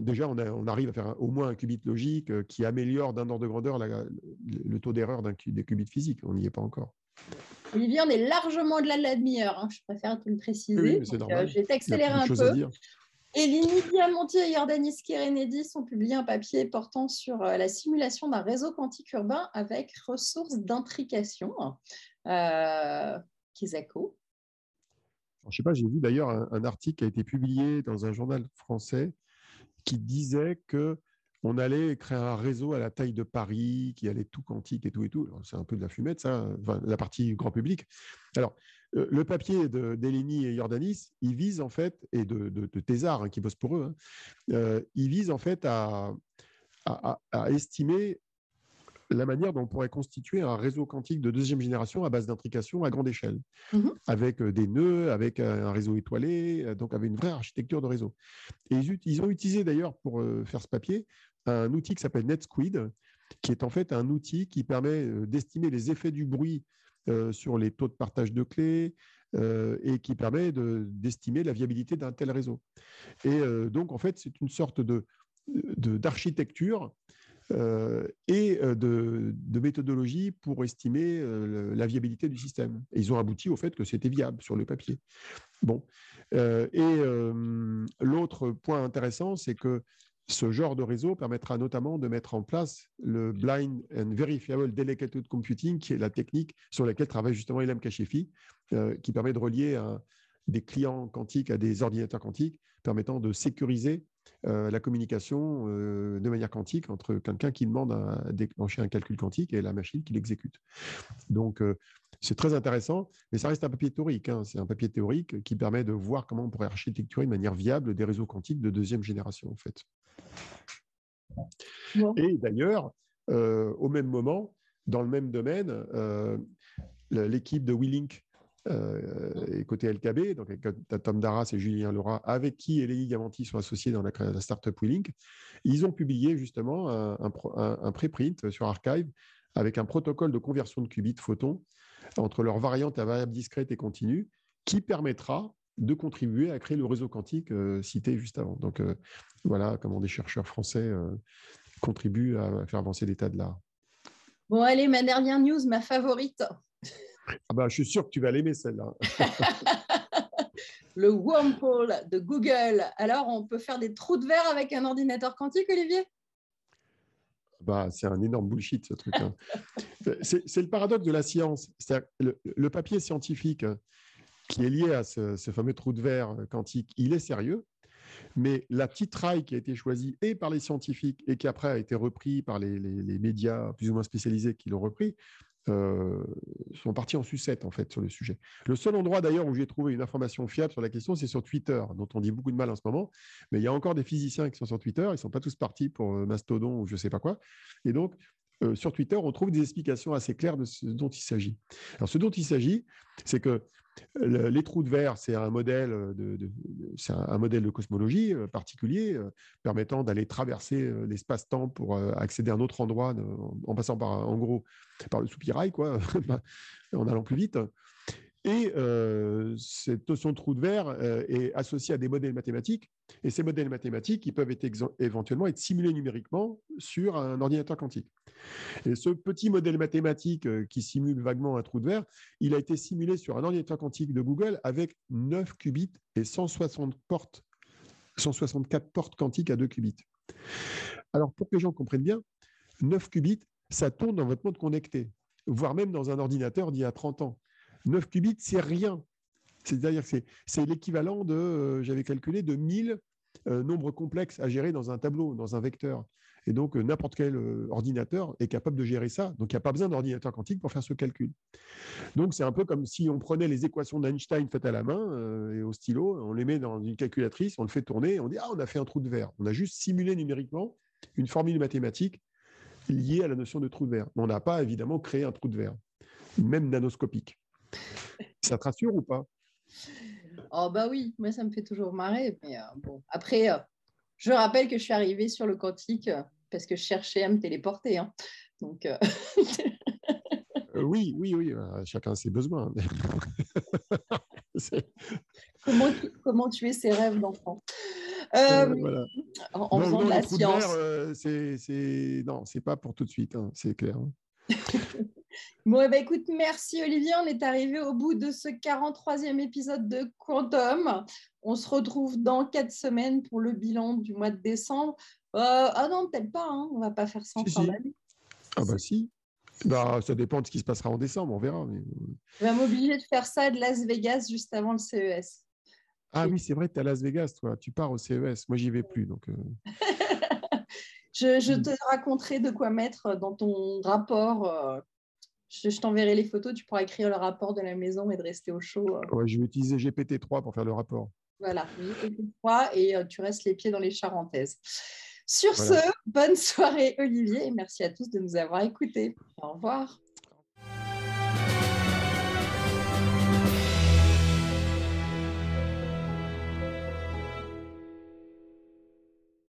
déjà, on, on, arrive à faire au moins un qubit logique euh, qui améliore d'un ordre de grandeur le taux d'erreur des qubits physiques. On n'y est pas encore. Olivier, on est largement de la demi-heure. Hein. Je préfère te le préciser. Oui, euh, je vais accéléré un peu. Et Lini Diamonti et Jordanis Kirenedis ont publié un papier portant sur la simulation d'un réseau quantique urbain avec ressources d'intrication euh. Je ne sais pas, j'ai vu d'ailleurs un, article qui a été publié dans un journal français qui disait que on allait créer un réseau à la taille de Paris, qui allait tout quantique et tout et tout. C'est un peu de la fumette, ça, la partie grand public. Alors, euh, le papier d'Eleni et Jordanis, il vise en fait, et de, de, Thésard, hein, qui bosse pour eux, hein, euh, il vise en fait à, à, à, estimer la manière dont on pourrait constituer un réseau quantique de deuxième génération à base d'intrication à grande échelle, mhm. avec euh, des nœuds, avec euh, un réseau étoilé, euh, donc avec une vraie architecture de réseau. Et ils, ont utilisé d'ailleurs pour faire ce papier un outil qui s'appelle NetSquid, qui est en fait un outil qui permet d'estimer les effets du bruit sur les taux de partage de clés, et qui permet d'estimer la viabilité d'un tel réseau. Et donc, en fait, c'est une sorte d'architecture euh, et euh, de, de, méthodologie pour estimer euh, la viabilité du système. Et ils ont abouti au fait que c'était viable sur le papier. Bon. et l'autre point intéressant, c'est que ce genre de réseau permettra notamment de mettre en place le Blind and Verifiable Delegated Computing, qui est la technique sur laquelle travaille justement Ilham Kashefi, euh, qui permet de relier des clients quantiques à des ordinateurs quantiques, permettant de sécuriser euh, la communication euh, de manière quantique entre quelqu'un qui demande à déclencher un calcul quantique et la machine qui l'exécute. Donc, c'est très intéressant, mais ça reste un papier théorique. Hein. C'est un papier théorique qui permet de voir comment on pourrait architecturer de manière viable des réseaux quantiques de deuxième génération, en fait. Et d'ailleurs, euh, au même moment, dans le même domaine, euh, l'équipe de WeLink euh, côté LKB, donc avec Tom Darras et Julien Laura, avec qui Eléi Gamanti sont associés dans la, la startup WeLink, ils ont publié justement un, un, préprint sur Archive avec un protocole de conversion de qubits photons entre leurs variantes à variables discrètes et continues qui permettra de contribuer à créer le réseau quantique euh, cité juste avant. Donc euh, voilà comment des chercheurs français euh, contribuent à faire avancer l'état de l'art. Bon, allez, ma dernière news, ma favorite. Ah bah, je suis sûr que tu vas l'aimer celle-là. le wormhole de Google. Alors, on peut faire des trous de verre avec un ordinateur quantique, Olivier? Bah, c'est un énorme bullshit ce truc. Hein. c'est le paradoxe de la science. Le, papier scientifique qui est lié à ce, fameux trou de verre quantique, il est sérieux. Mais la petite raille qui a été choisie et par les scientifiques et qui après a été repris par les, médias plus ou moins spécialisés qui l'ont repris, euh, sont partis en sucette en fait sur le sujet. Le seul endroit d'ailleurs où j'ai trouvé une information fiable sur la question, c'est sur Twitter, dont on dit beaucoup de mal en ce moment. Mais il y a encore des physiciens qui sont sur Twitter, ils ne sont pas tous partis pour euh, Mastodon ou je ne sais pas quoi. Et donc, euh, sur Twitter, on trouve des explications assez claires de ce dont il s'agit. Alors, ce dont il s'agit, c'est que les trous de verre, c'est un modèle de, un, modèle de cosmologie euh, particulier permettant d'aller traverser l'espace-temps pour accéder à un autre endroit en passant par, en gros, par le soupirail, quoi, en allant plus vite. Et euh, cette notion de trou de verre euh, est associée à des modèles mathématiques. Et ces modèles mathématiques, ils peuvent être éventuellement être simulés numériquement sur un ordinateur quantique. Et ce petit modèle mathématique euh, qui simule vaguement un trou de verre, il a été simulé sur un ordinateur quantique de Google avec 9 qubits et 160 portes, 164 portes quantiques à 2 qubits. Alors, pour que les gens comprennent bien, 9 qubits, ça tourne dans votre monde connecté, voire même dans un ordinateur d'il y a 30 ans. 9 qubits, c'est rien. C'est-à-dire que c'est l'équivalent de, euh, j'avais calculé, de 1000 euh, nombres complexes à gérer dans un tableau, dans un vecteur. Et donc, euh, n'importe quel ordinateur est capable de gérer ça. Donc, il n'y a pas besoin d'ordinateur quantique pour faire ce calcul. Donc, c'est un peu comme si on prenait les équations d'Einstein faites à la main et au stylo, on les met dans une calculatrice, on le fait tourner, et on dit Ah, on a fait un trou de verre. On a juste simulé numériquement une formule mathématique liée à la notion de trou de verre. On n'a pas évidemment créé un trou de verre, même nanoscopique. Ça te rassure ou pas? Oh bah oui, moi ça me fait toujours marrer. Mais euh, bon, après, euh, je rappelle que je suis arrivée sur le quantique euh, parce que je cherchais à me téléporter. Hein. Donc. oui, oui, oui. chacun ses besoins. comment, comment tuer ses rêves d'enfant? Voilà. en, faisant de la science. c'est non, c'est pas pour tout de suite, hein, c'est clair. Bon, eh ben, écoute, merci Olivier. On est arrivé au bout de ce 43e épisode de Quantum. On se retrouve dans quatre semaines pour le bilan du mois de décembre. Euh, ah non, peut-être pas. Hein. On ne va pas faire ça en fin d'année. Ah bah si. Bah, ça dépend de ce qui se passera en décembre, on verra. Mais... Je vais m'obliger de faire ça de Las Vegas juste avant le CES. Ah oui, c'est vrai, tu es à Las Vegas, toi. Tu pars au CES. Moi, j'y vais plus. Donc, euh. je, mm. te raconterai de quoi mettre dans ton rapport euh, je, t'enverrai les photos, tu pourras écrire le rapport de la maison et de rester au chaud. Euh. je vais utiliser GPT-3 pour faire le rapport. Voilà, GPT-3 et euh, tu restes les pieds dans les charentaises. Sur ce, bonne soirée Olivier et merci à tous de nous avoir écoutés. Au revoir.